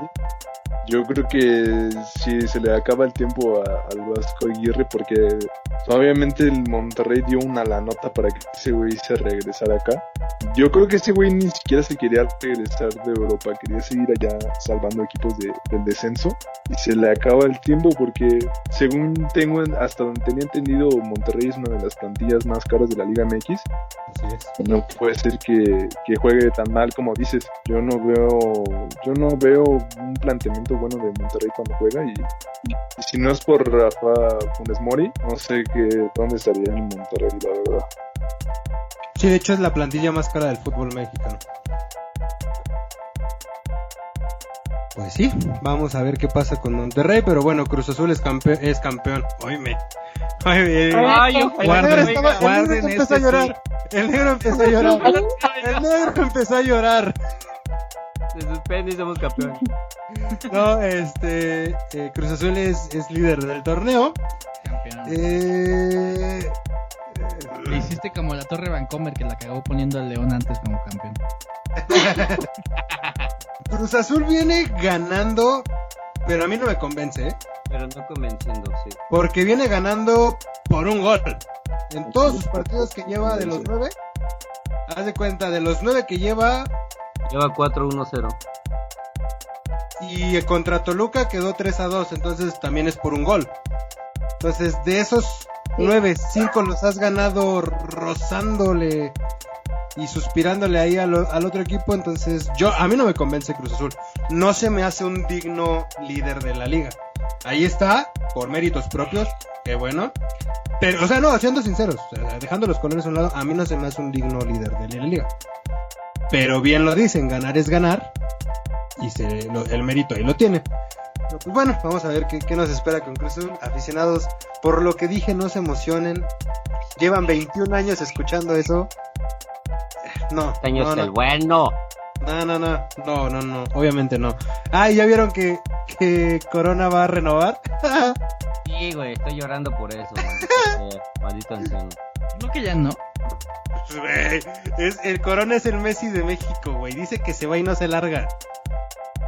yo creo que si se le acaba el tiempo a- al Vasco Aguirre, porque obviamente el Monterrey dio una la nota para que ese güey se regresara acá. Yo creo que ese güey ni siquiera se quería regresar de Europa, quería seguir allá salvando equipos de- del descenso. Y se le acaba el tiempo porque, según tengo, hasta donde tenía entendido, Monterrey es una de las plantillas más caras de la Liga MX. Así es. No puede ser que, que juegue tan mal como dices. Yo no veo, yo no veo un planteamiento bueno de Monterrey cuando juega y, y si no es por Rafa Funes Mori, no sé qué dónde estaría en Monterrey, la verdad. Sí, de hecho es la plantilla más cara del fútbol mexicano. Pues sí, vamos a ver qué pasa con Monterrey, pero bueno, Cruz Azul es, campe- es campeón. Oíme. Oíme. Ay, El negro, estaba- venga. el negro guarden empezó este a llorar. El negro empezó a llorar. El negro empezó a llorar. Se suspende y somos campeones. No, este, eh, Cruz Azul es, es líder del torneo. Campeón. Eh, Le hiciste como la Torre Vancomer que la cagó poniendo al León antes como campeón. Cruz Azul viene ganando, pero a mí no me convence, ¿eh? Pero no convenciendo, sí. Porque viene ganando por un gol. En todos sus partidos que lleva de los nueve, haz de cuenta, de los nueve que lleva, Lleva 4-1-0. y contra Toluca quedó 3 a 2, entonces también es por un gol. Entonces, de esos nueve, cinco los has ganado rozándole y suspirándole ahí al, al otro equipo, entonces yo a mí no me convence Cruz Azul. No se me hace un digno líder de la liga. Ahí está, por méritos propios, qué bueno. Pero, o sea, no, siendo sinceros, dejando los colores a un lado, a mí no se me hace un digno líder de la liga. Pero bien lo dicen, ganar es ganar. Y se, lo- el mérito ahí lo tiene. Pero, pues bueno, vamos a ver qué, qué nos espera con Cruz Azul. Aficionados, por lo que dije, no se emocionen. Llevan 21 años escuchando eso. No, Este año no, es no, el bueno. No, no, no, no, no, no, obviamente no. Ah, ¿y ya vieron que, que Corona va a renovar. Sí, güey, estoy llorando por eso. Maldito, maldito anciano. Creo que ya no. Güey, es, el Corona es el Messi de México, güey. Dice que se va y no se larga.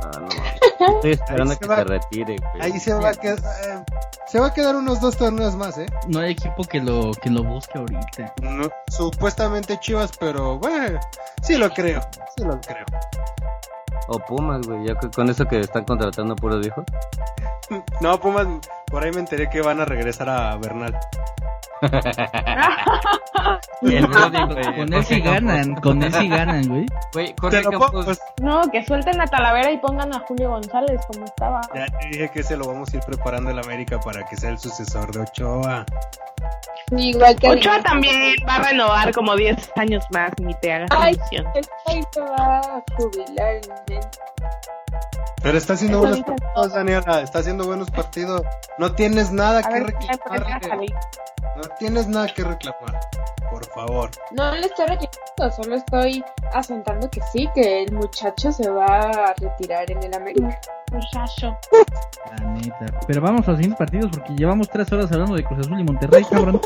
Ah, no. Estoy esperando que se va. se retire, güey. Ahí se va a quedar. eh, se va a quedar unos dos torneos más, ¿eh? No hay equipo que lo que lo busque ahorita. No, supuestamente Chivas, pero bueno, sí lo creo, sí lo creo. O Pumas, güey, ya que con eso que están contratando puros viejos. No, Pumas, por ahí me enteré que van a regresar a Bernal. El Brody, güey. Con él sí ganan, con él sí ganan, güey. Güey, Jorge Campos. pues, No, que suelten a Talavera y pongan a Julio González como estaba. ya te dije que se lo vamos a ir preparando el América para que sea el sucesor de Ochoa. Igual que Ochoa también va a renovar como 10 años más, ni te hagas Ay, ilusión. Ahí se va a jubilar el men. Pero está haciendo Eso buenos partidos, Daniela. Está haciendo buenos partidos. No tienes nada A que ver, reclamarle. salí. No tienes nada que reclamar. Por favor. No le estoy reclamando, solo estoy asentando que sí, que el muchacho se va a retirar en el América. Muchacho. La neta. Pero vamos a los siguientes partidos porque llevamos tres horas hablando de Cruz Azul y Monterrey, cabrón.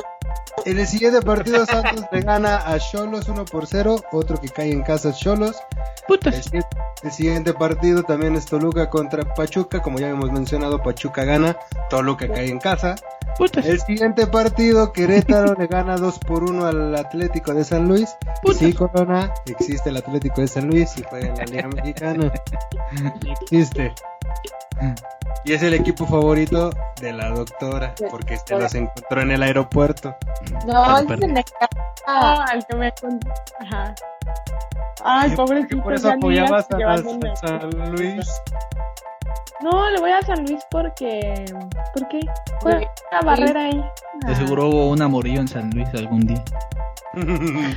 En el siguiente partido, Santos le gana a Cholos 1 por 0. Otro que cae en casa es Cholos. El, el siguiente partido también es Toluca contra Pachuca. Como ya hemos mencionado, Pachuca gana. Toluca cae en casa. Putas. El siguiente partido, Querétaro le gana 2 por 1 al Atlético de San Luis. Sí, Corona, existe el Atlético de San Luis y juega en la Liga Mexicana. Existe. Y es el equipo favorito de la doctora, porque se los encontró en el aeropuerto. No, Pero- es en el- Ah, el que me Ajá. Ay, pobrecito. Por eso apoyabas a. San Luis. No, le voy a San Luis porque. ¿Por qué? Juega Barrera ahí. De seguro hubo un amorío en San Luis algún día.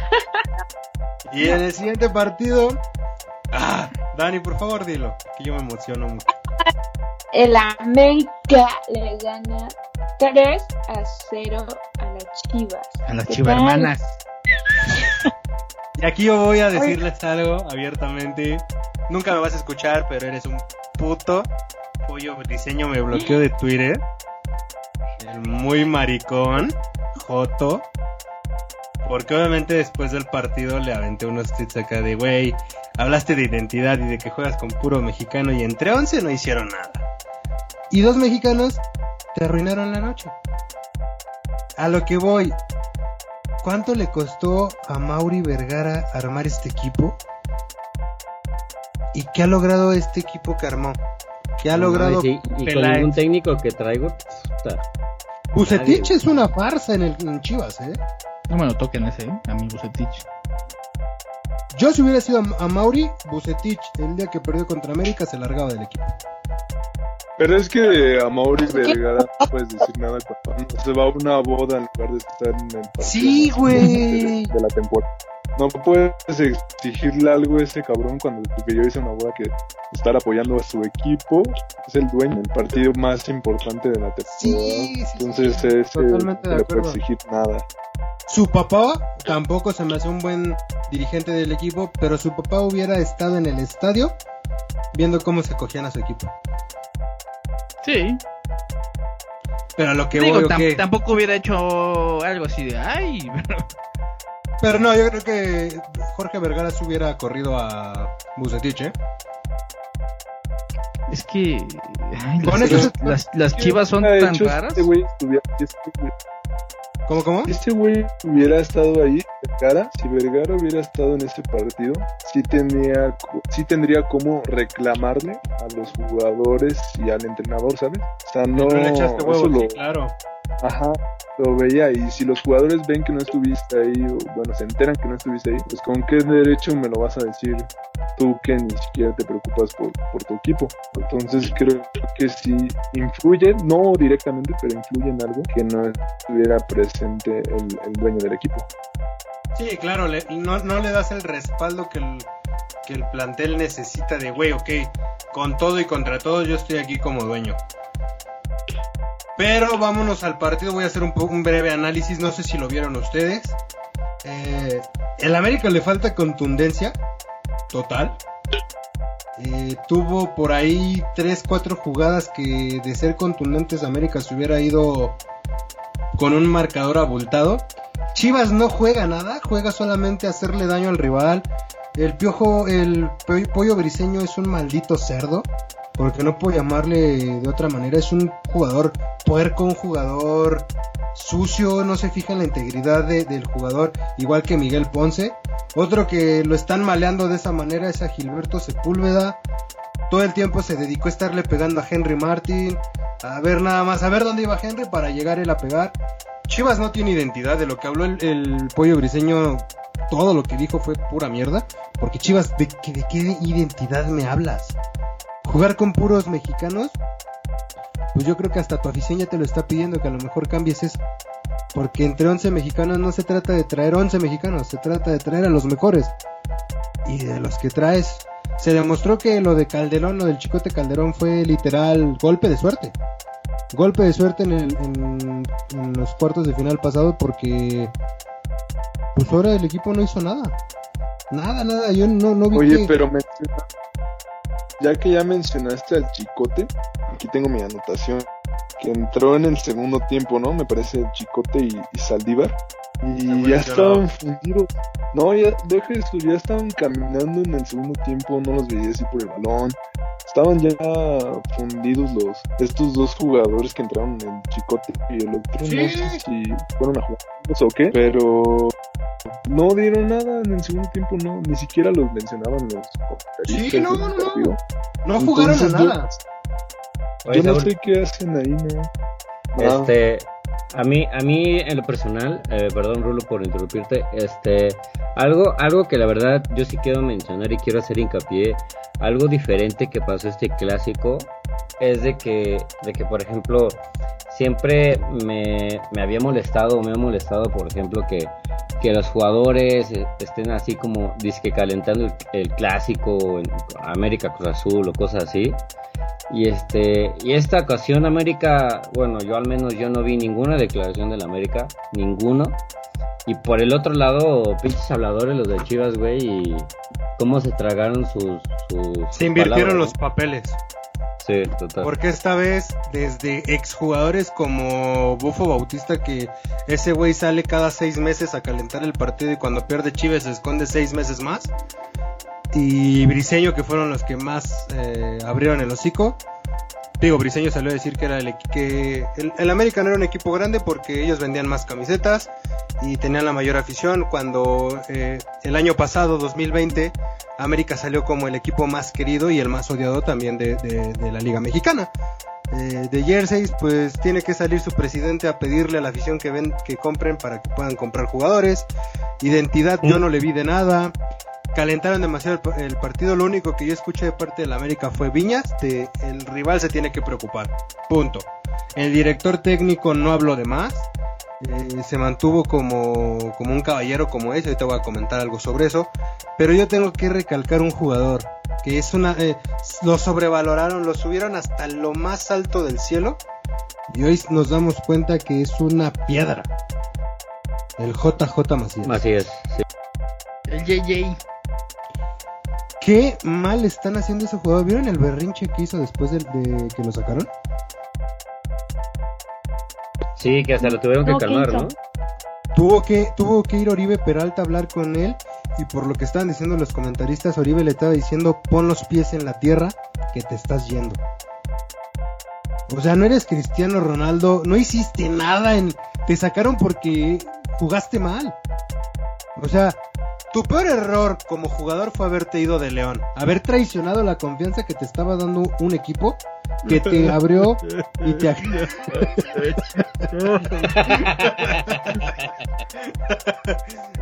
y en el siguiente partido. Ah, Dani, por favor, dilo, que yo me emociono mucho. el América le gana 3 a 0 a las Chivas. A las ¿Qué chivermanas. Y aquí yo voy a decirles algo abiertamente. Nunca me vas a escuchar, pero eres un puto. Pollo diseño me bloqueó de Twitter. El muy maricón. Joto. Porque obviamente después del partido le aventé unos tweets acá de, güey, hablaste de identidad y de que juegas con puro mexicano y entre 11 no hicieron nada. Y dos mexicanos te arruinaron la noche. A lo que voy, ¿Cuánto le costó a Mauri Vergara armar este equipo? ¿Y qué ha logrado este equipo que armó? ¿Qué ha logrado? Sí, y con ningún técnico que traigo. puta. Bucetich es una farsa en, el, en Chivas, ¿eh? No me lo toquen ese, ¿eh? A mi Bucetich. Yo si hubiera sido a, a Mauri, Bucetich el día que perdió contra América se largaba del equipo. Pero es que a Maurice Vergara no puedes decir nada cuando se va a una boda en lugar de estar en el partido Sí, güey. de, la temporada. No puedes exigirle algo a ese cabrón cuando porque yo hice una boda que estar apoyando a su equipo es el dueño del partido más importante de la temporada. Sí, sí, sí, Entonces sí, ese totalmente no de le puede acuerdo. exigir nada. Su papá tampoco se me hace un buen dirigente del equipo, pero su papá hubiera estado en el estadio viendo cómo se cogían a su equipo. Sí. Pero a lo que Digo, voy, tam- ok. tampoco hubiera hecho algo así de, ay, Pero no, yo creo que Jorge Vergara se hubiera corrido a Bucetich, ¿eh? es que ay, Con las, las- las chivas son tan hecho, raras. Este este ¿Cómo, cómo? Si este güey hubiera estado ahí, Vergara, si Vergara hubiera estado en ese partido, sí, tenía, sí tendría como reclamarle a los jugadores y al entrenador, ¿sabes? O sea, no, No le echaste eso lo, sí, claro. Ajá, lo veía y si los jugadores ven que no estuviste ahí, o bueno, se enteran que no estuviste ahí, pues con qué derecho me lo vas a decir tú que ni siquiera te preocupas por, tu equipo. Entonces creo que sí influye, no directamente, pero influye en algo que no estuviera presente el, dueño del equipo. Sí, claro, le- no, no le das el respaldo que el, que el plantel necesita de, güey, ok, con todo y contra todo yo estoy aquí como dueño. Pero vámonos al partido, voy a hacer un, un breve análisis, no sé si lo vieron ustedes. Eh, el América le falta contundencia, total. Eh, tuvo por ahí 3-4 jugadas que de ser contundentes América se hubiera ido con un marcador abultado. Chivas no juega nada, juega solamente a hacerle daño al rival. El piojo, el po- pollo briseño es un maldito cerdo, porque no puedo llamarle de otra manera. Es un jugador puerco, un jugador sucio, no se fija en la integridad de- del jugador, igual que Miguel Ponce. Otro que lo están maleando de esa manera es a Gilberto Sepúlveda. Todo el tiempo se dedicó a estarle pegando a Henry Martin. A ver nada más, a ver dónde iba Henry para llegar él a pegar. Chivas no tiene identidad, de lo que habló el, el pollo briseño, todo lo que dijo fue pura mierda. Porque Chivas, ¿de, de qué identidad me hablas? Jugar con puros mexicanos, pues yo creo que hasta tu afición ya te lo está pidiendo que a lo mejor cambies eso. Porque entre 11 mexicanos no se trata de traer 11 mexicanos, se trata de traer a los mejores. Y de los que traes, se demostró que lo de Calderón, lo del Chicote Calderón fue literal golpe de suerte. Golpe de suerte en, el- en- en los cuartos de final pasado porque pues ahora el equipo no hizo nada. Nada, nada, yo no, no vi Oye, que- pero menciona- ya que ya mencionaste al Chicote, aquí tengo mi anotación, que entró en el segundo tiempo, ¿no? Me parece Chicote y Saldívar. Y ya estaban fundidos. No, ya, deja eso, ya estaban caminando en el segundo tiempo, no los veía así por el balón. Estaban ya fundidos los estos dos jugadores que entraron, el Chicote y el otro, Sí. no sé si fueron a jugar o qué, pero no dieron nada en el segundo tiempo, no, ni siquiera los mencionaban los comentaristas Sí, no, no, no. no jugaron Entonces, a yo- nada. Oye, Yo no Saúl, sé qué hacen ahí, ¿no? Ah, Este, a mí, a mí en lo personal, eh, perdón Rulo por interrumpirte, este, algo, algo que la verdad yo sí quiero mencionar y quiero hacer hincapié, algo diferente que pasó este clásico es de que, de que por ejemplo, siempre me, me había molestado, me ha molestado, por ejemplo, que, que los jugadores eh, estén así como disque calentando el, el clásico, en América Cruz Azul o cosas así. Y este, y esta ocasión América, bueno, yo al menos yo no vi ninguna declaración del América, ninguno. Y por el otro lado, pinches habladores los de Chivas, güey, y cómo se tragaron sus, sus Se invirtieron palabras, los ¿no? papeles. Porque esta vez, desde exjugadores como Bufo Bautista, que ese güey sale cada seis meses a calentar el partido y cuando pierde Chivas se esconde seis meses más. Y Briseño, que fueron los que más eh, abrieron el hocico. Digo, Briseño salió a decir que era el que el, el América no era un equipo grande porque ellos vendían más camisetas y tenían la mayor afición. Cuando eh, el año pasado, 2020, América salió como el equipo más querido y el más odiado también de, de- de la Liga Mexicana. Eh, de jerseys, pues tiene que salir su presidente a pedirle a la afición que ven, que compren para que puedan comprar jugadores. Identidad, yo no le vi de nada. Calentaron demasiado el, pa- el partido. Lo único que yo escuché de parte de la América fue Viñas, de el rival se tiene que preocupar. Punto. El director técnico no habló de más. Eh, se mantuvo como, como un caballero como es. Ahorita voy a comentar algo sobre eso. Pero yo tengo que recalcar un jugador que es una. eh, lo sobrevaloraron, lo subieron hasta lo más alto del cielo. Y hoy nos damos cuenta que es una piedra. El JJ Macías. Así es, sí. El JJ. Qué mal están haciendo ese jugador. ¿Vieron el berrinche que hizo después de, de que lo sacaron? Sí, que hasta lo tuvieron que No, ¿qué calmar? ¿no? Tuvo que, tuvo que ir Oribe Peralta a hablar con él. Y por lo que estaban diciendo los comentaristas, Oribe le estaba diciendo: pon los pies en la tierra, que te estás yendo. O sea, no eres Cristiano Ronaldo, no hiciste nada en. Te sacaron porque jugaste mal. O sea, tu peor error como jugador fue haberte ido de León. Haber traicionado la confianza que te estaba dando un equipo que te abrió y te.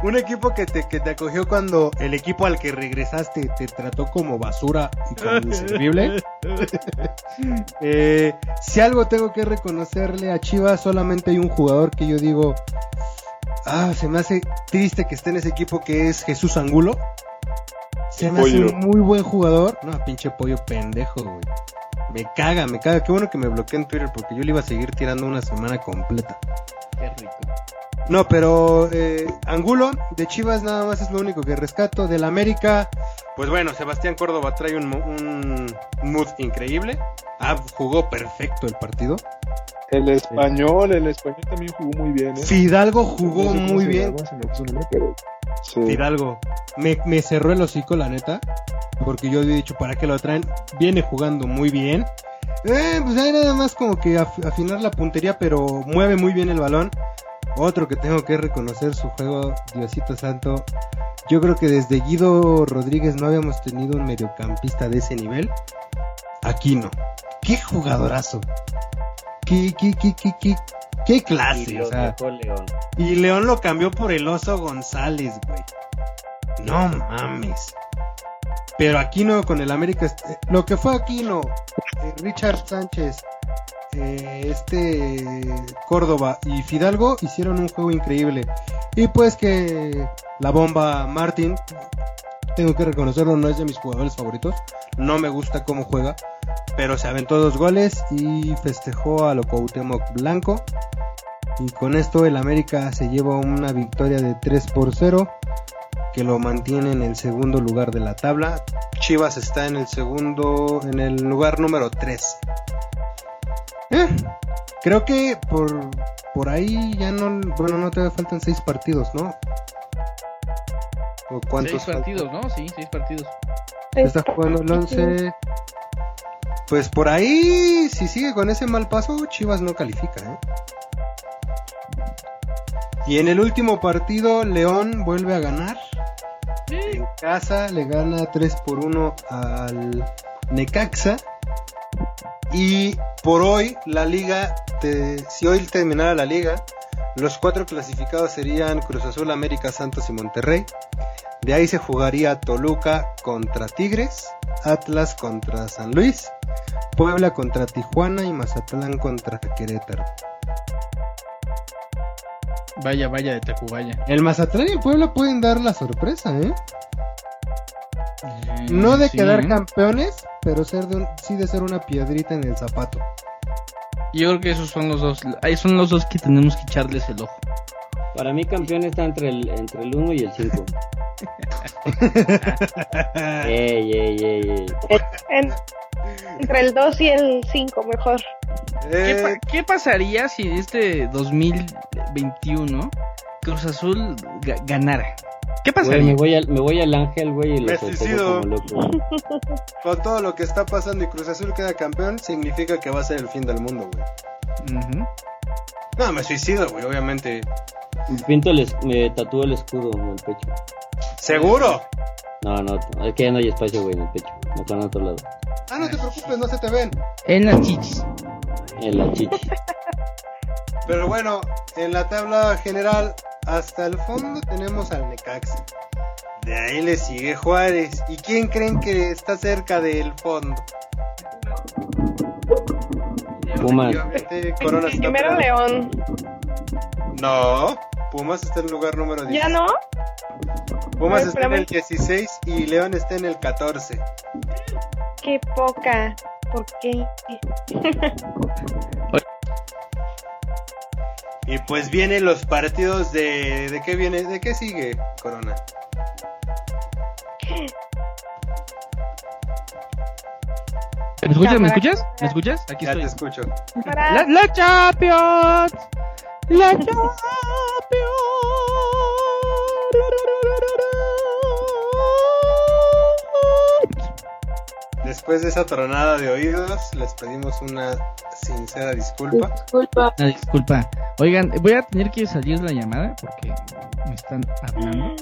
Un equipo que te, que te acogió cuando el equipo al que regresaste te trató como basura y como inservible. Eh, si algo tengo que reconocerle a Chivas, solamente hay un jugador que yo digo, ah, se me hace triste que esté en ese equipo que es Jesús Angulo. Se me hace un muy buen jugador. No, pinche pollo pendejo, güey. Me caga, me caga. Qué bueno que me bloqueé en Twitter porque yo le iba a seguir tirando una semana completa. Qué rico. No, pero eh, Angulo de Chivas nada más es lo único que rescato. Del América, pues bueno, Sebastián Córdoba trae un, un mood increíble. Ah, jugó perfecto el partido. El español, el español también jugó muy bien, ¿eh? Fidalgo No jugó sé muy se bien. pero sí. Fidalgo. Me, me cerró el hocico, la neta. Porque yo había dicho, ¿para qué lo traen? Viene jugando muy bien. Eh, pues hay nada más como que af- afinar la puntería, pero mueve muy bien el balón. Otro que tengo que reconocer su juego, Diosito Santo. Yo creo que desde Guido Rodríguez no habíamos tenido un mediocampista de ese nivel. Aquino. Qué jugadorazo. Qué, qué, qué, qué, qué, qué clase. Y o sea, León. y León lo cambió por el oso González, güey. No mames. Pero Aquino con el América, eh, lo que fue Aquino, eh, Richard Sánchez, eh, este Córdoba y Fidalgo hicieron un juego increíble. Y pues que la bomba Martín, tengo que reconocerlo, no es de mis jugadores favoritos. No me gusta cómo juega, pero se aventó dos goles y festejó a lo Cuauhtémoc Blanco. Y con esto el América se lleva una victoria de 3 por 0 que lo mantiene en el segundo lugar de la tabla. Chivas está en el segundo, en el lugar número 3. Eh, creo que por, por ahí ya no, bueno, no te faltan 6 partidos, ¿no? ¿O cuántos Seis faltan? partidos, ¿no? Sí, seis partidos. Está jugando el 11. Pues por ahí, si sigue con ese mal paso, Chivas no califica, ¿eh? Y en el último partido, León vuelve a ganar. En casa le gana 3 por 1 al Necaxa. Y por hoy, la liga, te- si hoy terminara la liga, los cuatro clasificados serían Cruz Azul, América, Santos y Monterrey. De ahí se jugaría Toluca contra Tigres, Atlas contra San Luis, Puebla contra Tijuana y Mazatlán contra Querétaro. Vaya, vaya de Tacubaya. El Mazatlán y el Puebla pueden dar la sorpresa, ¿eh? No de Sí. quedar campeones, pero ser de un- sí de ser una piedrita en el zapato. Yo creo que esos son los dos. Ahí son los dos que tenemos que echarles el ojo. Para mí campeón está entre el, entre el 1 y el 5. ey, ey, ey, ey. En- entre el 2 y el 5, mejor. ¿Qué, Eh, pa- qué pasaría si este 2021 Cruz Azul ga- ganara? ¿Qué Güey, pasaría? me voy al, me voy al ángel, güey, y lo suicido. como loco. con todo lo que está pasando y Cruz Azul queda campeón, significa que va a ser el fin del mundo, güey. No, me suicido, güey, obviamente. Pinto el, me tatúo el escudo en el pecho. ¿Seguro? No, no, es que ya no hay espacio, güey, en el pecho. Me están a otro lado. Ah, no te preocupes, no se te ven. En las chichis. En la chichi. Pero bueno, en la tabla general, hasta el fondo tenemos al Necaxa. De ahí le sigue Juárez. ¿Y quién creen que está cerca del fondo? Pumas. Efectivamente, Corona está Primero. León. No, Pumas está en el lugar número 10. ¿Ya no? Pumas Ay, está en el espérame. 16 y León está en el 14. Qué poca. ¿Por qué? Y pues vienen los partidos de... ¿De qué viene? ¿De qué sigue Corona? ¿Me escuchas? ¿Me escuchas? ¿Me escuchas? Aquí Ya te escucho. La, la Champions. La Champions. Después de esa tronada de oídos, les pedimos una sincera disculpa. Disculpa. Una disculpa. Oigan, voy a tener que salir la llamada porque me están hablando.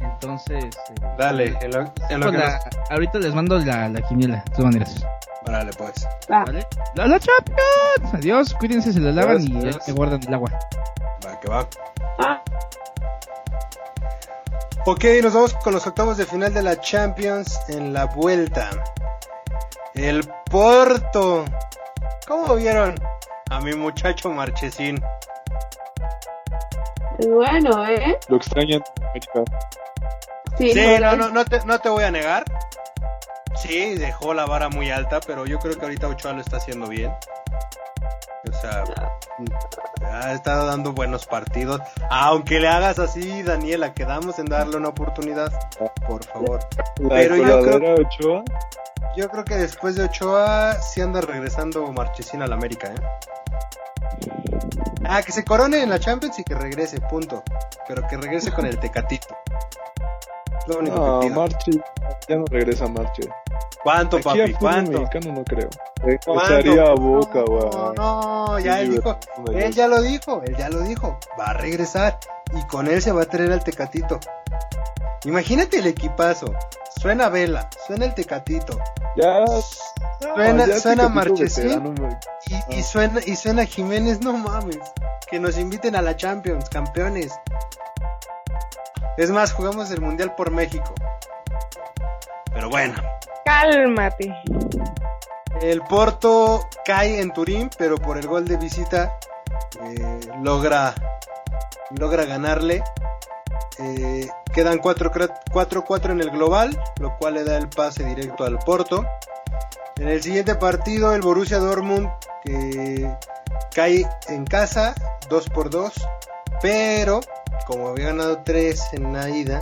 Entonces, eh, Dale, en lo, en lo pues que la- ahorita les mando la, la quiniela, de todas maneras. nos- Órale, pues. Va. ¿Vale? ¡La, la Champions! Adiós, cuídense, se la lavan Adiós, y adiós. se guardan el agua. Va, que va. Ah, Ok, nos vamos con los octavos de final de la Champions en la vuelta. El Porto. ¿Cómo vieron a mi muchacho Marchesín? bueno, ¿eh? Lo extrañan. Sí, Sí, no, no, no, no te, no te voy a negar. Sí, dejó la vara muy alta, pero yo creo que ahorita Ochoa lo está haciendo bien. O sea, ha estado dando buenos partidos. Aunque le hagas así, Daniela, quedamos en darle una oportunidad. Por favor. Pero yo creo- Ochoa. Yo creo que después de Ochoa sí anda regresando Marchesín al América, ¿eh? Ah, que se corone en la Champions y que regrese, punto. Pero que regrese con el Tecatito. Lo único No, que pido. Ya no regresa Marche. ¿Cuánto, Aquí papi? ¿Cuánto? mexicano no creo. Regresaría a Boca no, o a... no, ya él dijo, él ya lo dijo, él ya lo dijo, va a regresar y con él se va a traer al Tecatito. Imagínate el equipazo, suena Vela, suena el Tecatito, Ya Suena, ya suena Marchesín güey. y, y suena, y suena Jiménez, no mames. Que nos inviten a la Champions, campeones. Es más, jugamos el Mundial por México. Pero bueno, Cálmate. el Porto cae en Turín, pero por el gol de visita eh, logra, logra ganarle. Eh, quedan 4-4 en el global, lo cual le da el pase directo al Porto. En el siguiente partido, el Borussia Dortmund que cae en casa 2 por 2, pero como había ganado 3 en la ida,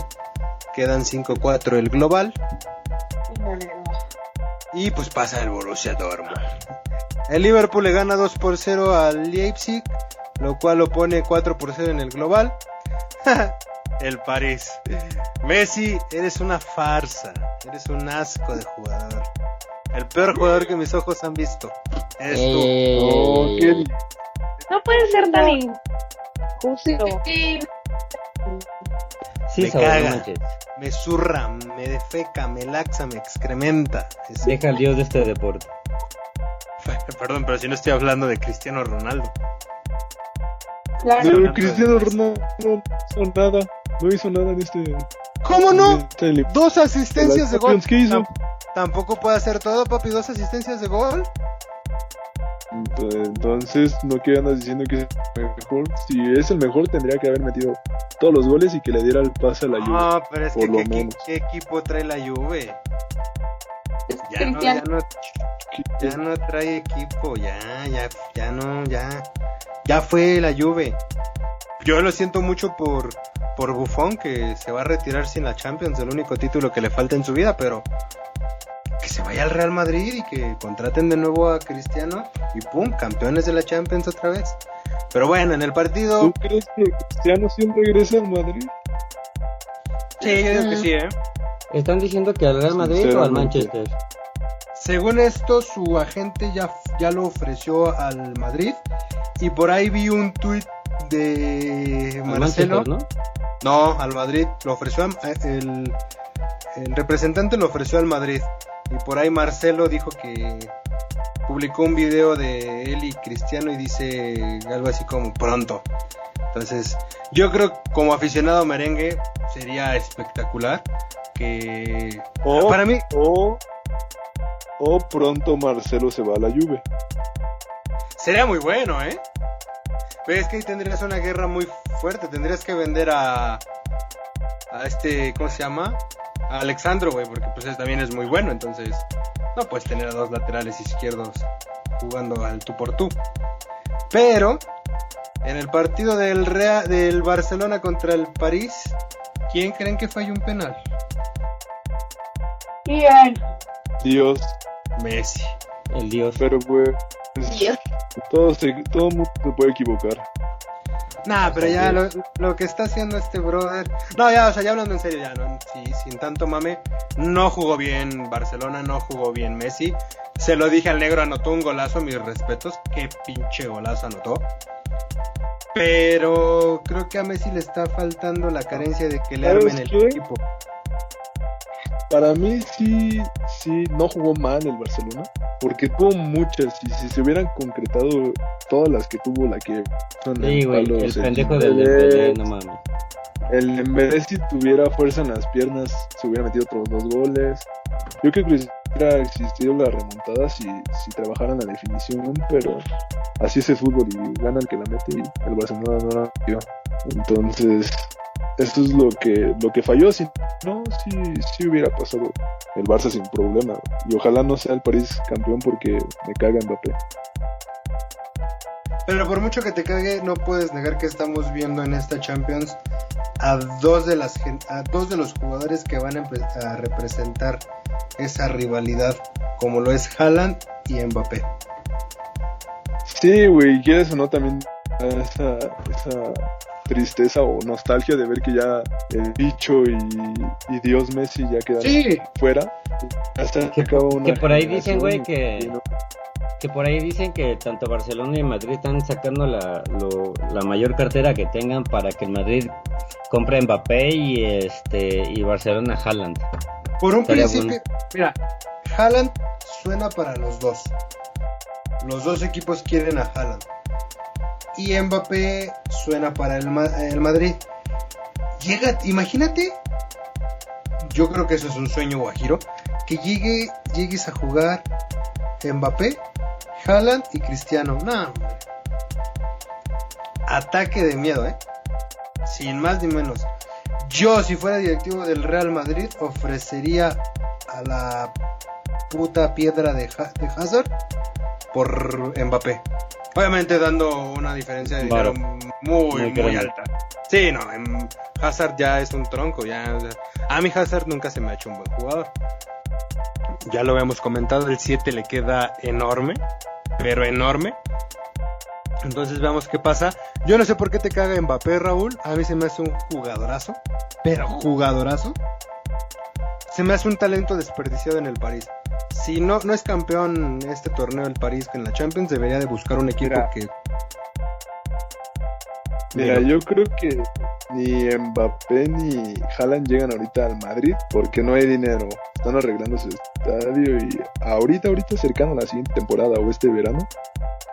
quedan 5-4 el global y pues pasa el Borussia Dortmund. El Liverpool le gana 2 por 0 al Leipzig, lo cual lo pone 4 por 0 en el global. el París. Messi, eres una farsa. Eres un asco de jugador. El peor jugador que mis ojos han visto. Eres tú. Oh, qué- No puede ser tan injusto. Sí, Me caga. Me zurra, me defeca, me laxa, me excrementa. Es- Deja al dios de este deporte. Perdón, pero si no estoy hablando de Cristiano Ronaldo. Claro. Pero Cristiano Ronaldo no hizo nada. No hizo nada en este. ¿Cómo no? este Dos asistencias de gol. ¿Qué hizo? Tam- Tampoco puede hacer todo, papi. Dos asistencias de gol. Entonces, ¿no que andas diciendo que es el mejor? Si es el mejor, tendría que haber metido todos los goles y que le diera el pase a la Juve. No, pero es por que lo ¿qué, qué- menos. qué equipo trae la Juve? Ya no, ya no, ya no trae equipo, ya, ya, ya no, ya, ya fue la Juve. Yo lo siento mucho por, por Buffon que se va a retirar sin la Champions, el único título que le falta en su vida, pero que se vaya al Real Madrid y que contraten de nuevo a Cristiano y pum, campeones de la Champions otra vez. Pero bueno, en el partido, ¿Tú crees que Cristiano siempre regresa al Madrid? sí, yo digo que sí, eh. ¿Están diciendo que al Real Madrid o al. Manchester? Según esto, su agente ya, ya lo ofreció al Madrid. Y por ahí vi un tuit de Al Marcelo. Manchester, ¿no? No, al Madrid. Lo ofreció a- el, el representante lo ofreció al Madrid. Y por ahí Marcelo dijo que publicó un video de él y Cristiano y dice algo así como pronto. Entonces, yo creo que como aficionado merengue sería espectacular que O, para mí o, o pronto Marcelo se va a la Juve. Sería muy bueno, ¿eh? Pero es que ahí tendrías una guerra muy fuerte. Tendrías que vender a. A este. ¿Cómo se llama? A Alexandro, güey, porque pues él también es muy bueno. Entonces, no puedes tener a dos laterales izquierdos jugando al tú por tú. Pero, en el partido del, Real, del Barcelona contra el París, ¿quién creen que falló un penal? Bien. Dios, Messi. El dios. pero pues. Dios. Todo, se, todo mundo se puede equivocar. Nah, pero ya lo, lo que está haciendo este brother. No, ya, o sea, ya hablando en serio, ya, no, sí, sin tanto mame. No jugó bien Barcelona, no jugó bien Messi. Se lo dije al negro, anotó un golazo, mis respetos. Qué pinche golazo anotó. Pero creo que a Messi le está faltando la carencia de que le ¿Sabes armen el qué? equipo. Para mí sí, sí, no jugó mal el Barcelona, porque tuvo muchas, y si se hubieran concretado todas las que tuvo, la que son Sí, güey, el pendejo del Dembélé, no mames. El Dembélé si tuviera fuerza en las piernas, se hubiera metido otros dos goles. Yo creo que hubiera existido la remontada si, si trabajaran la definición, pero así es el fútbol y gana el que la mete y el Barcelona no la metió. Entonces, eso es lo que, lo que falló. Si no, sí, sí hubiera pasado el Barça sin problema. Y ojalá no sea el París campeón porque me caga Mbappé. Pero por mucho que te cague, no puedes negar que estamos viendo en esta Champions a dos de las a dos de los jugadores que van a, representar esa rivalidad, como lo es Haaland y Mbappé. Sí, güey, quieres o no también esa tristeza o nostalgia de ver que ya el bicho y, y Dios Messi ya quedaron Sí, fuera. Ya se Que- acabó una que por ahí dicen, güey, que- no- Que por ahí dicen que tanto Barcelona y Madrid están sacando la, lo- la mayor cartera que tengan para que el Madrid compre Mbappé y este y Barcelona Haaland. por un Estaría principio, mira, Haaland suena para los dos. Los dos equipos quieren a Haaland. Y Mbappé suena para el, Ma- el Madrid. Llega, imagínate, yo creo que eso es un sueño guajiro, que llegue, llegues a jugar Mbappé, Haaland y Cristiano. No. Ataque de miedo, ¿eh? Sin más ni menos. Yo, si fuera directivo del Real Madrid, ofrecería a la puta piedra de, Ha- de Hazard por Mbappé. Obviamente dando una diferencia de dinero muy, Muy alta. Sí, no, Hazard ya es un tronco. Ya, a mi Hazard nunca se me ha hecho un buen jugador. Ya lo habíamos comentado, el 7 le queda enorme, pero enorme. Entonces veamos qué pasa. Yo no sé por qué te caga Mbappé, Raúl. A mí se me hace un jugadorazo, pero jugadorazo. Se me hace un talento desperdiciado en el París. Si no, no es campeón este torneo del París en la Champions, debería de buscar un equipo Mira. que... Mira, yo creo que ni Mbappé ni Haaland llegan ahorita al Madrid porque no hay dinero. Están arreglando su estadio y ahorita, ahorita cercano a la siguiente temporada o este verano,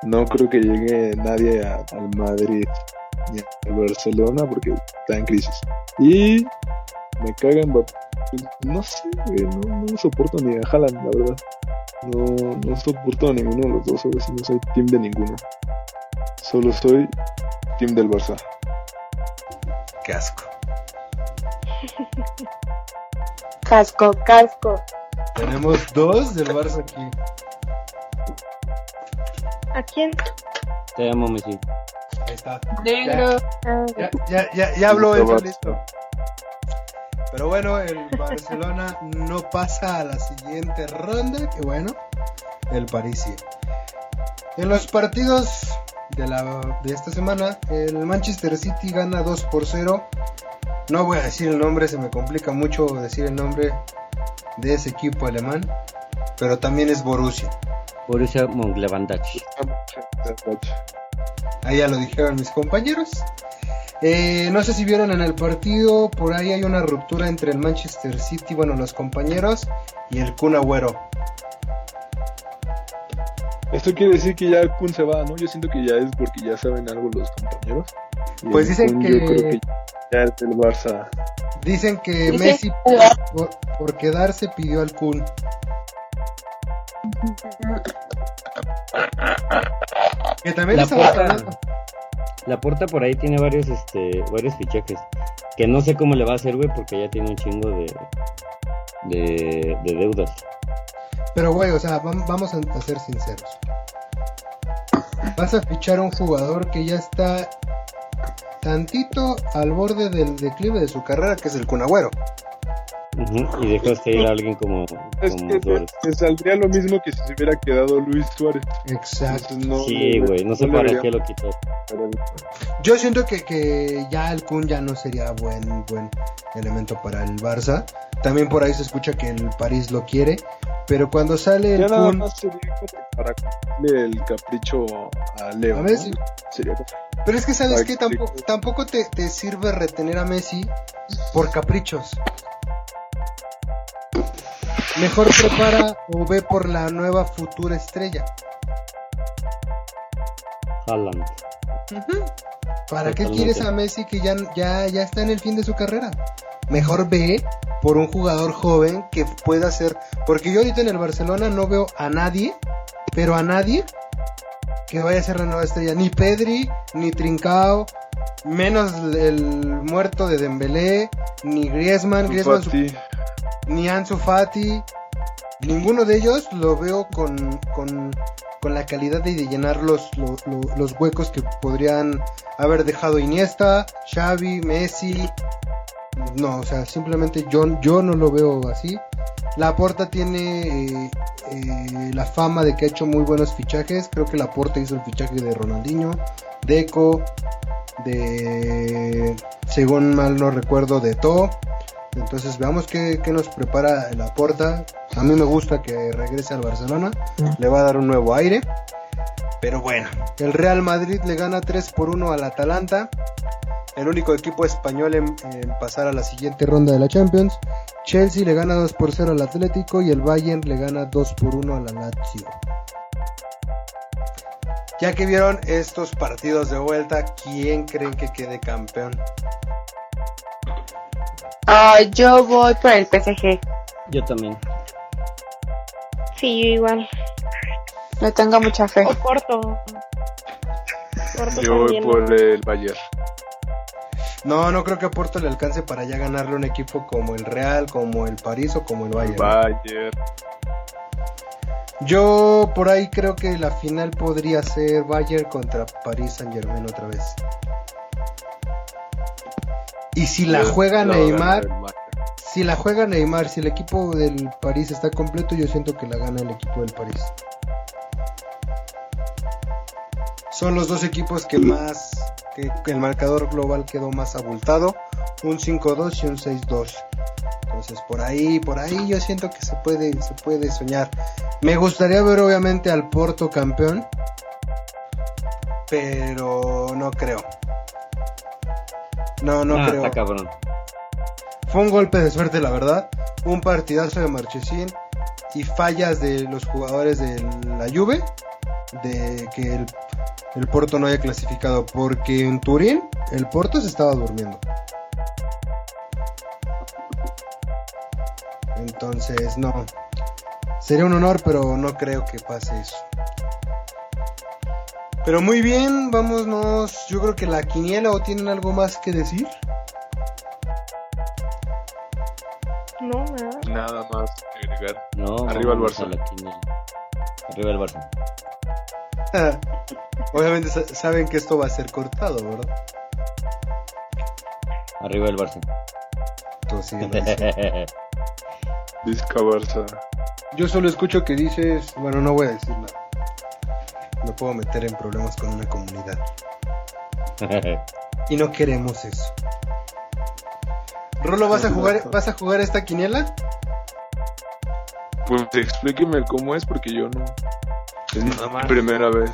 no creo que llegue nadie a- al Madrid ni al Barcelona porque está en crisis. Y me caga Mbappé. No sé, güey, no, soporto ni a Haaland, la verdad. No, no soporto a ninguno de los dos, a ver si no soy team de ninguno. Solo soy team del Barça. qué asco. Casco, casco. Tenemos dos del Barça aquí. ¿A quién? Te amo, Messi. Ahí está. Negro. Ya, ya, ya, ya habló Listo, eso, listo. Pero bueno, el Barcelona no pasa a la siguiente ronda. Que bueno, el París sí. En los partidos de, la, de esta semana, el Manchester City gana 2 por 0. No voy a decir el nombre, se me complica mucho decir el nombre de ese equipo alemán. Pero también es Borussia. Borussia Mönchengladbach. Ahí ya lo dijeron mis compañeros. Eh, no sé si vieron en el partido, por ahí hay una ruptura entre el Manchester City, bueno, los compañeros, y el Kun Agüero. Esto quiere decir que ya Kun se va, ¿no? Yo siento que ya es porque ya saben algo los compañeros. Y Pues dicen Kun que- Yo creo que ya es del Barça. Dicen que Messi por, por quedarse pidió al Kun. Que también La porta, la porta por ahí tiene varios, este, varios fichajes. Que no sé cómo le va a hacer, güey, porque ya tiene un chingo de, de, de deudas. Pero güey, o sea, vam- vamos a, ser sinceros. Vas a fichar a un jugador que ya está tantito al borde del declive de su carrera, que es el Kun Ujú, Y dejaste ir a alguien como, Es como que Suárez. te, te saldría lo mismo que si se hubiera quedado Luis Suárez. Exacto. No, Sí, no- güey, no sé le para qué lo quitó. pero- Yo siento que, que ya el Kun ya no sería buen, buen elemento para el Barça. También por ahí se escucha que el París lo quiere. Pero cuando sale el Ya nada Kun, más sería para cumplirle el capricho a Leo. A ver ¿no? si- Sería Pero es que sabes que tampoco, tampoco te, te sirve retener a Messi por caprichos. Mejor prepara o ve por la nueva futura estrella. Haaland. ¿Para qué quieres a Messi que ya, ya, ya está en el fin de su carrera? Mejor ve por un jugador joven que pueda ser. Porque yo ahorita en el Barcelona no veo a nadie, pero a nadie que vaya a ser la nueva estrella. Ni Pedri, ni Trincao, menos el muerto de Dembélé, ni Griezmann, Griezmann Fati. ni Ansu Fati. Ninguno de ellos lo veo con, con, con la calidad de llenar los, lo- lo- los huecos que podrían haber dejado Iniesta, Xavi, Messi. No, o sea, simplemente yo, yo no lo veo así. Laporta tiene eh, eh, la fama de que ha hecho muy buenos fichajes. Creo que Laporta hizo el fichaje de Ronaldinho, Deco, de, según mal no recuerdo, de To. Entonces veamos qué, qué nos prepara el Laporta. A mí me gusta que regrese al Barcelona. Le va a dar un nuevo aire. Pero bueno, el Real Madrid le gana 3 por 1 al Atalanta. el único equipo español en, en pasar a la siguiente ronda de la Champions. Chelsea le gana 2 por 0 al Atlético y el Bayern le gana 2 por 1 a la Lazio. Ya que vieron estos partidos de vuelta, ¿quién creen que quede campeón? Ah, yo voy por el PSG. Yo también. Sí, igual. Le tengo mucha fe. O Porto. Porto Yo voy por el Bayern. No, no creo que a Porto le alcance para ya ganarle a un equipo como el Real, como el París o como el Bayern. Bayern. Yo por ahí creo que la final podría ser Bayern contra París Saint Germain otra vez. Y si la juega Neymar, si la juega Neymar, si el equipo del París está completo, yo siento que la gana el equipo del París. Son los dos equipos que más, que, que el marcador global quedó más abultado, un 5-2 y un 6-2. Entonces por ahí, por ahí yo siento que se puede, se puede soñar. Me gustaría ver obviamente al Porto campeón, pero no creo. No, no Ah, creo. está cabrón. Fue un golpe de suerte, la verdad. Un partidazo de Marchesín y fallas de los jugadores de la Juve de que el, el Porto no haya clasificado. Porque en Turín el Porto se estaba durmiendo. Entonces, no. Sería un honor, pero no creo que pase eso. Pero muy bien, vámonos. Yo creo que la quiniela o tienen algo más que decir. No, nada. Nada más que agregar. No, Arriba el Barça. a la quiniela. Arriba el Barça. Obviamente sa- saben que esto va a ser cortado, ¿verdad? Arriba el Barça. Tú sí, lo dices. Vizca Barça. Yo solo escucho que dices, bueno, no voy a decir nada. Me puedo meter en problemas con una comunidad. Y no queremos eso. Rolo, ¿vas a jugar, vas a jugar esta quiniela? Pues explíqueme cómo es porque yo no. Es mi más. primera vez.